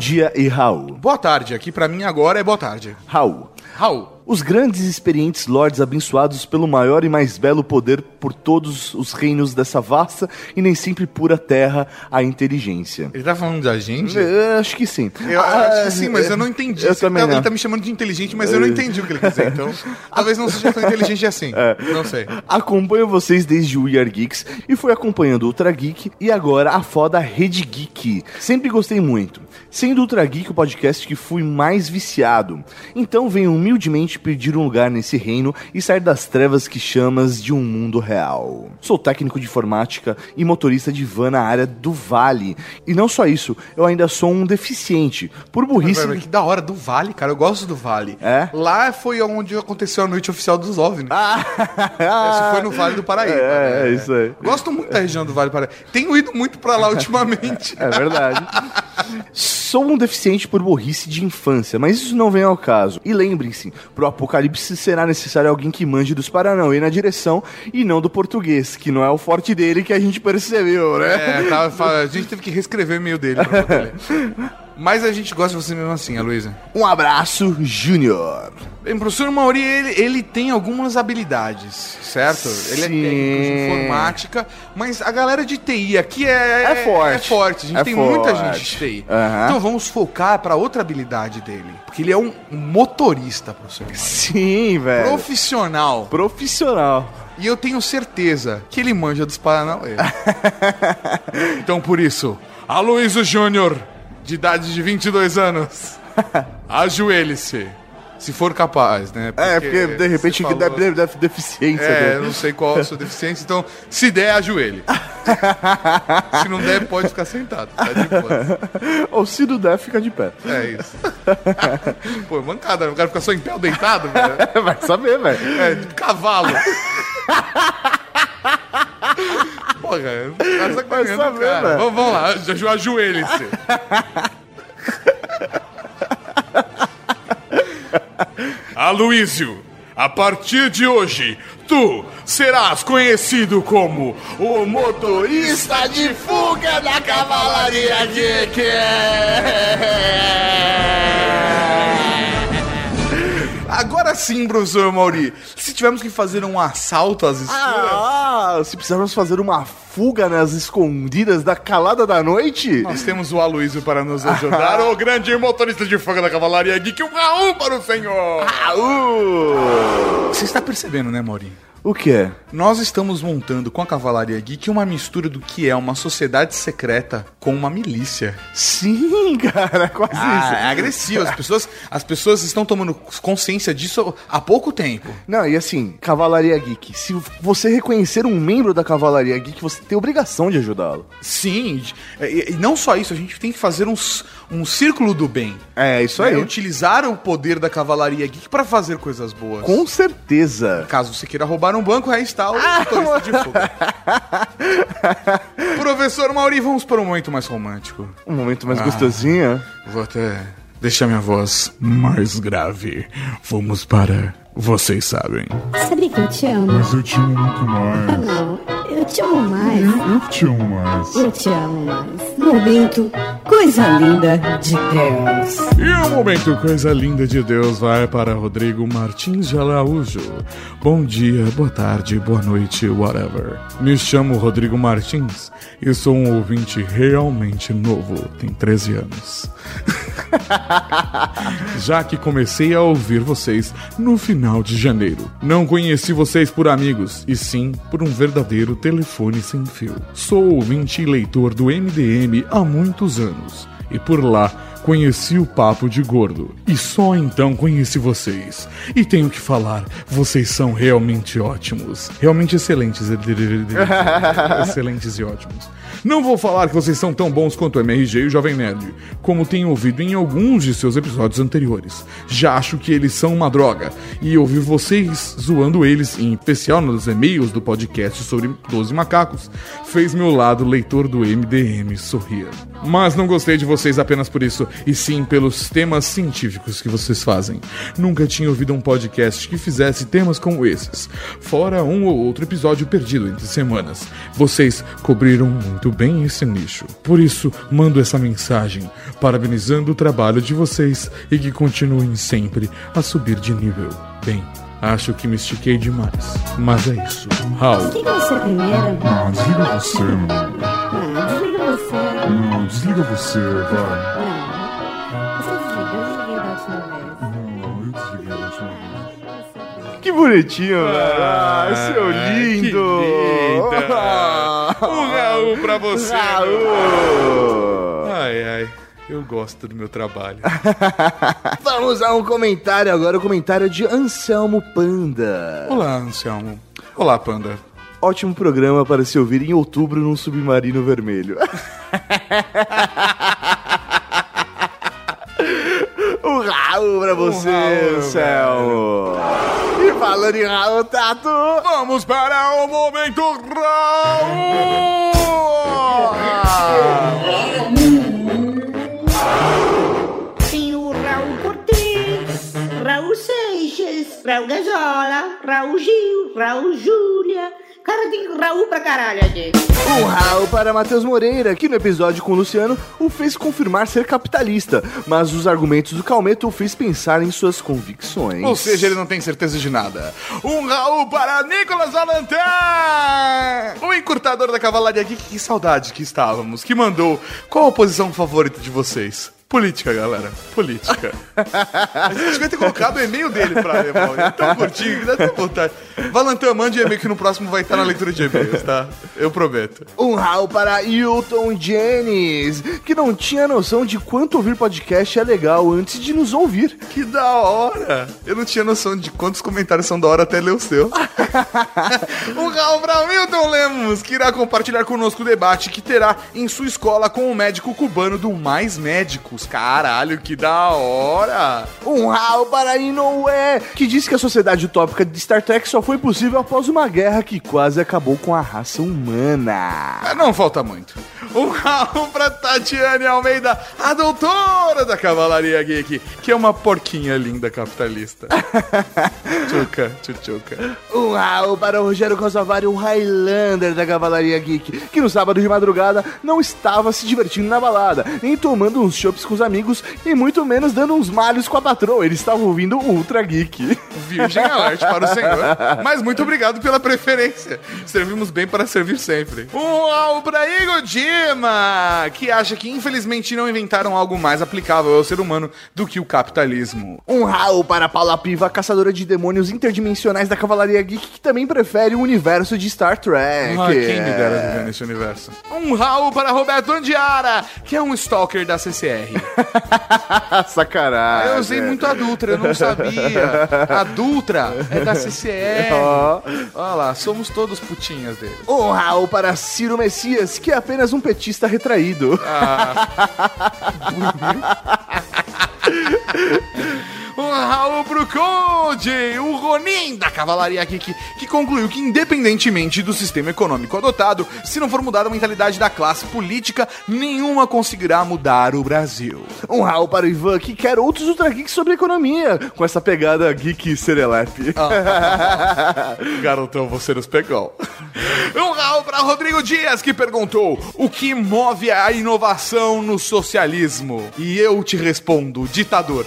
dia e Raul. Boa tarde, aqui pra mim agora é boa tarde. Raul. Raul. Os grandes e experientes lords abençoados pelo maior e mais belo poder por todos os reinos dessa vasta e nem sempre pura terra, a inteligência. Ele tá falando da gente? Eu acho que sim. Eu Ah, acho que sim, mas eu não entendi. Eu Ele também tá, ele tá me chamando de inteligente, mas eu não entendi o que ele quer dizer. Então, talvez não seja tão inteligente assim. Não sei. Acompanho vocês desde o We Are Geeks e fui acompanhando o Ultra Geek e agora a foda Rede Geek. Sempre gostei muito. Sendo Ultra Geek o podcast que fui mais viciado. Então venho humildemente pedir um lugar nesse reino e sair das trevas que chamas de um mundo real. Sou técnico de informática e motorista de van na área do Vale. E não só isso, eu ainda sou um deficiente. Por burrice. Vai, vai, Que da hora do Vale, cara. Eu gosto do Vale. É? Lá foi onde aconteceu a noite oficial dos OVNIs. Isso foi no Vale do Paraíba. É, né? é isso aí. Gosto muito da região do Vale do Paraíba. Tenho ido muito pra lá ultimamente. É verdade. Sou um deficiente por burrice de infância, mas isso não vem ao caso. E lembrem-se, pro apocalipse será necessário alguém que manje dos Paranauê na direção e não do português, que não é o forte dele que a gente percebeu, né? É, tava, a gente teve que reescrever o e-mail dele pra. Mas a gente gosta de você mesmo assim, Aloysio. Um abraço, Júnior. Bem, professor Mauri, ele, ele tem algumas habilidades, certo? Ele é Sim. técnico de informática, mas a galera de TI aqui é, É forte. É forte. A gente É tem muita forte. gente de TI. Aham. Então vamos focar para outra habilidade dele. Porque ele é um motorista, professor. Mauri. Sim, velho. Profissional. Profissional. E eu tenho certeza que ele manja dos Paranauê. então por isso, Aloysio Júnior, de idade de 22 anos, ajoelhe-se. Se for capaz, né? É, porque de repente deve, falou- deve deficiência. É, né? não sei qual a sua deficiência, então se der, ajoelhe. se não der, pode ficar sentado. Tá de. Ou se não der, fica de pé. É isso. Pô, mancada, o cara fica só em pé ou deitado, velho. Vai saber, velho. É, cavalo. Porra, tá sacaneando, saber, cara. velho. Vamos, vamos lá, aju- ajoelhe-se. Aloísio, a partir de hoje, tu serás conhecido como o motorista de fuga da Cavalaria Geek. Agora sim, professor Mauri, se tivermos que fazer um assalto às escuras... Ah, se precisarmos fazer uma fuga nas escondidas da calada da noite? Nós temos o Aloysio para nos ajudar, o grande motorista de fuga da Cavalaria Geek, o Raul para o senhor! Raul! Você está percebendo, né, Mauri? O que é? Nós estamos montando com a Cavalaria Geek uma mistura do que é uma sociedade secreta com uma milícia. Sim, cara, quase Ah, isso. é agressivo. As pessoas, as pessoas estão tomando consciência disso há pouco tempo. Não, e assim, Cavalaria Geek, se você reconhecer um membro da Cavalaria Geek, você tem obrigação de ajudá-lo. Sim, e, e não só isso, a gente tem que fazer uns, um círculo do bem. É, isso né? aí. Utilizar o poder da Cavalaria Geek para fazer coisas boas. Com certeza. Caso você queira roubar um banco, aí está o Ah, motorista de fuga. Professor Mauri, vamos para um momento mais romântico. Um momento mais Ah. gostosinho. Vou até deixar minha voz mais grave. Vamos para Vocês Sabem. Sabia que eu te amo? Mas eu te amo muito mais. Ah, não. Eu te amo mais. Eu te amo mais. Eu te amo mais. Momento, coisa linda de Deus. E o momento Coisa Linda de Deus vai para Rodrigo Martins de Araújo. Bom dia, boa tarde, boa noite, whatever. Me chamo Rodrigo Martins e sou um ouvinte realmente novo, tenho 13 anos. Já que comecei a ouvir vocês no final de janeiro. Não conheci vocês por amigos, e sim por um verdadeiro telefone sem fio. Sou ouvinte e leitor do MDM há muitos anos, e por lá conheci o Papo de Gordo. E só então conheci vocês. E tenho que falar, vocês são realmente ótimos. Realmente excelentes. excelentes e ótimos. Não vou falar que vocês são tão bons quanto o MRG e o Jovem Nerd, como tenho ouvido em alguns de seus episódios anteriores. Já acho que eles são uma droga, e ouvir vocês zoando eles, em especial nos e-mails do podcast sobre 12 macacos, fez meu lado leitor do MDM sorrir. Mas não gostei de vocês apenas por isso, e sim pelos temas científicos que vocês fazem. Nunca tinha ouvido um podcast que fizesse temas como esses, fora um ou outro episódio perdido entre semanas. Vocês cobriram muito bem esse nicho. Por isso, mando essa mensagem, parabenizando o trabalho de vocês e que continuem sempre a subir de nível. Bem, acho que me estiquei demais, mas é isso. Raul. Desliga você primeiro. Não, desliga você, mano. Não, desliga você. Não, desliga você, vai. Não. Você desligou, eu desliguei da última vez. Não, eu desliguei da última vez. Que bonitinho, velho. Ah, seu lindo. Um Raul pra você. Raul. Ai, ai. Eu gosto do meu trabalho. Vamos a um comentário agora, o comentário de Anselmo Panda. Olá, Anselmo. Olá, Panda. Ótimo programa para se ouvir em outubro num submarino vermelho. Um Raul pra você, Raul, Anselmo. Falando em Raul Tato, Vamos para o momento Raul! Tem o Raul Cortez, Raul Seixas, Raul Gazola, Raul Gil, Raul Júlia. Tem Raul pra caralho aqui. Um Raul para Matheus Moreira, que no episódio com o Luciano o fez confirmar ser capitalista, mas os argumentos do Calmeto o fez pensar em suas convicções. Ou seja, ele não tem certeza de nada. Um Raul para Nicolas Valentin! O encurtador da Cavalaria Geek, que saudade que estávamos, que mandou. Qual a posição favorita de vocês? Política, galera. Política. A gente devia ter colocado o e-mail dele pra levar. É tão curtinho que dá até vontade. Valentin, mande o e-mail que no próximo vai estar na leitura de e-mails, tá? Eu prometo. Um Raul para Hilton Jennings, que não tinha noção de quanto ouvir podcast é legal antes de nos ouvir. Que da hora! Eu não tinha noção de quantos comentários são da hora até ler o seu. um Raul para Milton Lemos, que irá compartilhar conosco o debate que terá em sua escola com o médico cubano do Mais Caralho, que da hora! Um Raul para Inoue, que diz que a sociedade utópica de Star Trek só foi possível após uma guerra que quase acabou com a raça humana. Ah, Não falta muito. Um Raul pra Tatiane Almeida, a doutora da Cavalaria Geek, que é uma porquinha linda capitalista. tchuca, tchutchuca. Um Raul para o Rogério Cosavari, o Highlander da Cavalaria Geek, que no sábado de madrugada não estava se divertindo na balada, nem tomando uns chopps com os amigos e muito menos dando uns malhos com a patroa. Ele estava ouvindo o Ultra Geek. Virgem alert para o senhor. Mas muito obrigado pela preferência. Servimos bem para servir sempre. Um ao pra Igor Dima, que acha que infelizmente não inventaram algo mais aplicável ao ser humano do que o capitalismo. Um Raul para Paula Piva, caçadora de demônios interdimensionais da Cavalaria Geek, que também prefere o universo de Star Trek. Ah, quem me dera viver nesse universo. Um Raul para Roberto Andiara, que é um stalker da CCR. Sacanagem. Eu usei muito a Dutra, eu não sabia. A Dutra é da CCR. Olha lá, somos todos putinhas dele. Um Raul para Ciro Messias, que é apenas um petista retraído. Um Raul pro Conde, o Ronin da Cavalaria Geek, que concluiu que, independentemente do sistema econômico adotado, se não for mudada a mentalidade da classe política, nenhuma conseguirá mudar o Brasil. Um Raul para o Ivan, que quer outros Ultra Geeks sobre economia, com essa pegada geek serelepe. Garotão, você nos pegou. Um Raul para Rodrigo Dias, que perguntou o que move a inovação no socialismo. E eu te respondo, ditador.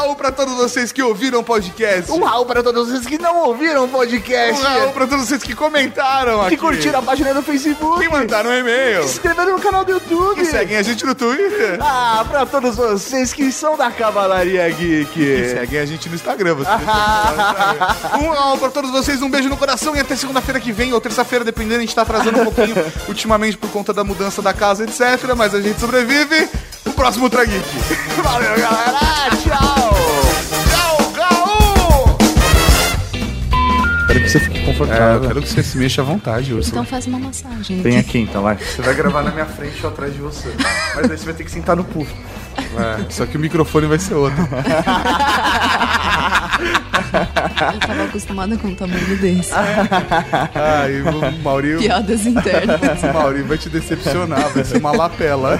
Raul pra todos vocês que ouviram o podcast. Um Raul para todos vocês que não ouviram o podcast. Um Raul pra todos vocês que comentaram Que aqui. curtiram a página do Facebook. Que mandaram um e-mail. Que se inscreveram no canal do YouTube. Que seguem a gente no Twitter. Ah, pra todos vocês que são da Cavalaria Geek. Que seguem a gente no Instagram. Você um Raul pra todos vocês, um beijo no coração e até segunda-feira que vem ou terça-feira, dependendo, a gente tá atrasando um pouquinho ultimamente por conta da mudança da casa, etc. Mas a gente sobrevive. O próximo Ultra Geek. Valeu, galera. Tchau, Fique É, eu confortável. quero que você se mexa à vontade, Urso. Então faz uma massagem. Vem aqui então, vai. Você vai gravar na minha frente ou atrás de você. Mas aí você vai ter que sentar no puff. É, só que o microfone vai ser outro. Eu tava acostumada com um tamanho desse. Ai, o Mauri. Piadas internas. O Mauri vai te decepcionar, vai ser uma lapela.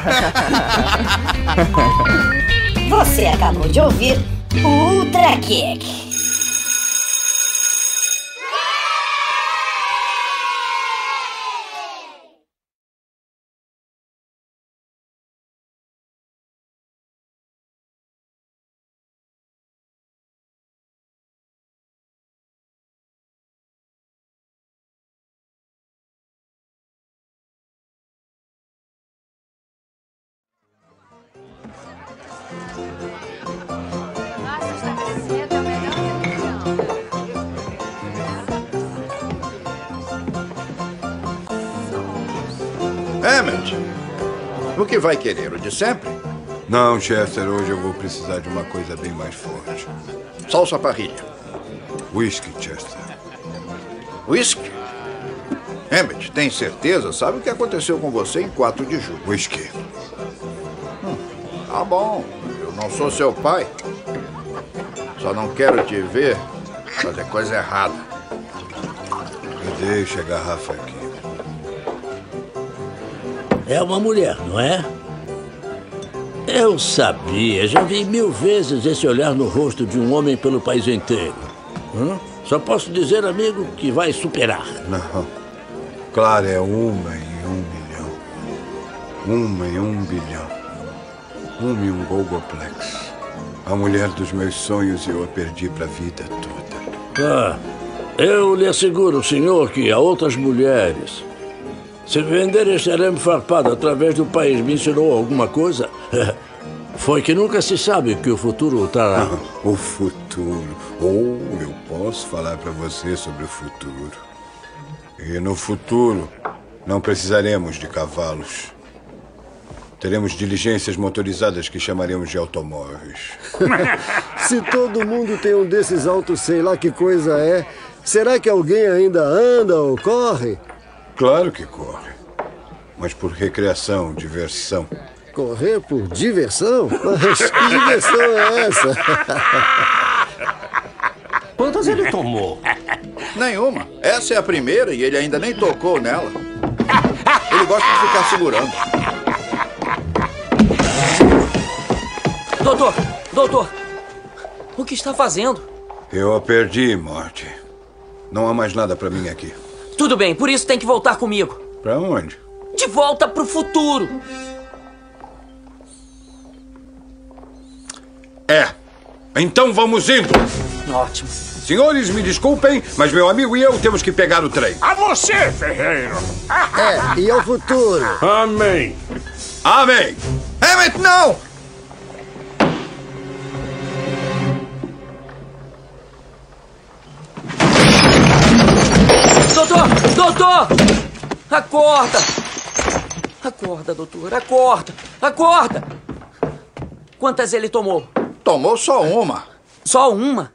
Você acabou de ouvir o Ultra Kick. Vai querer? O de sempre? Não, Chester, hoje eu vou precisar de uma coisa bem mais forte. Salsa parrilha. Whisky, Chester. Whisky? Hammond, tem certeza? Sabe o que aconteceu com você em 4 de julho? Whisky. Tá bom, eu não sou seu pai. Só não quero te ver fazer coisa errada. Me deixa a garrafa aqui. É uma mulher, não é? Eu sabia, já vi mil vezes esse olhar no rosto de um homem pelo país inteiro. Hã? Só posso dizer, amigo, que vai superar. Não. Claro, é uma em um milhão. Uma em um bilhão. Uma em um Gogoplex. A mulher dos meus sonhos e eu a perdi pra vida toda. Ah, eu lhe asseguro, senhor, que há outras mulheres. Se vender este arame farpado através do país me ensinou alguma coisa, foi que nunca se sabe o que o futuro trará. O futuro. Ou eu posso falar pra você sobre o futuro. E no futuro, não precisaremos de cavalos. Teremos diligências motorizadas que chamaremos de automóveis. Se todo mundo tem um desses autos, sei lá que coisa é, será que alguém ainda anda ou corre? Claro que corre. Mas por recreação, diversão. Correr por diversão? Mas que diversão é essa? Quantas ele tomou? Nenhuma. Essa é a primeira e ele ainda nem tocou nela. Ele gosta de ficar segurando. Doutor, doutor, o que está fazendo? Eu a perdi, Morte. Não há mais nada pra mim aqui. Tudo bem, por isso tem que voltar comigo. Pra onde? De volta pro futuro. É. Então vamos indo. Ótimo. Senhores, me desculpem, mas meu amigo e eu temos que pegar o trem. A você, Ferreiro! É, e ao futuro? Amém! Amém! Emmett, não! Doutor! Doutor! Acorda! Acorda, doutor, acorda! Acorda! Quantas ele tomou? Tomou só uma. Só uma?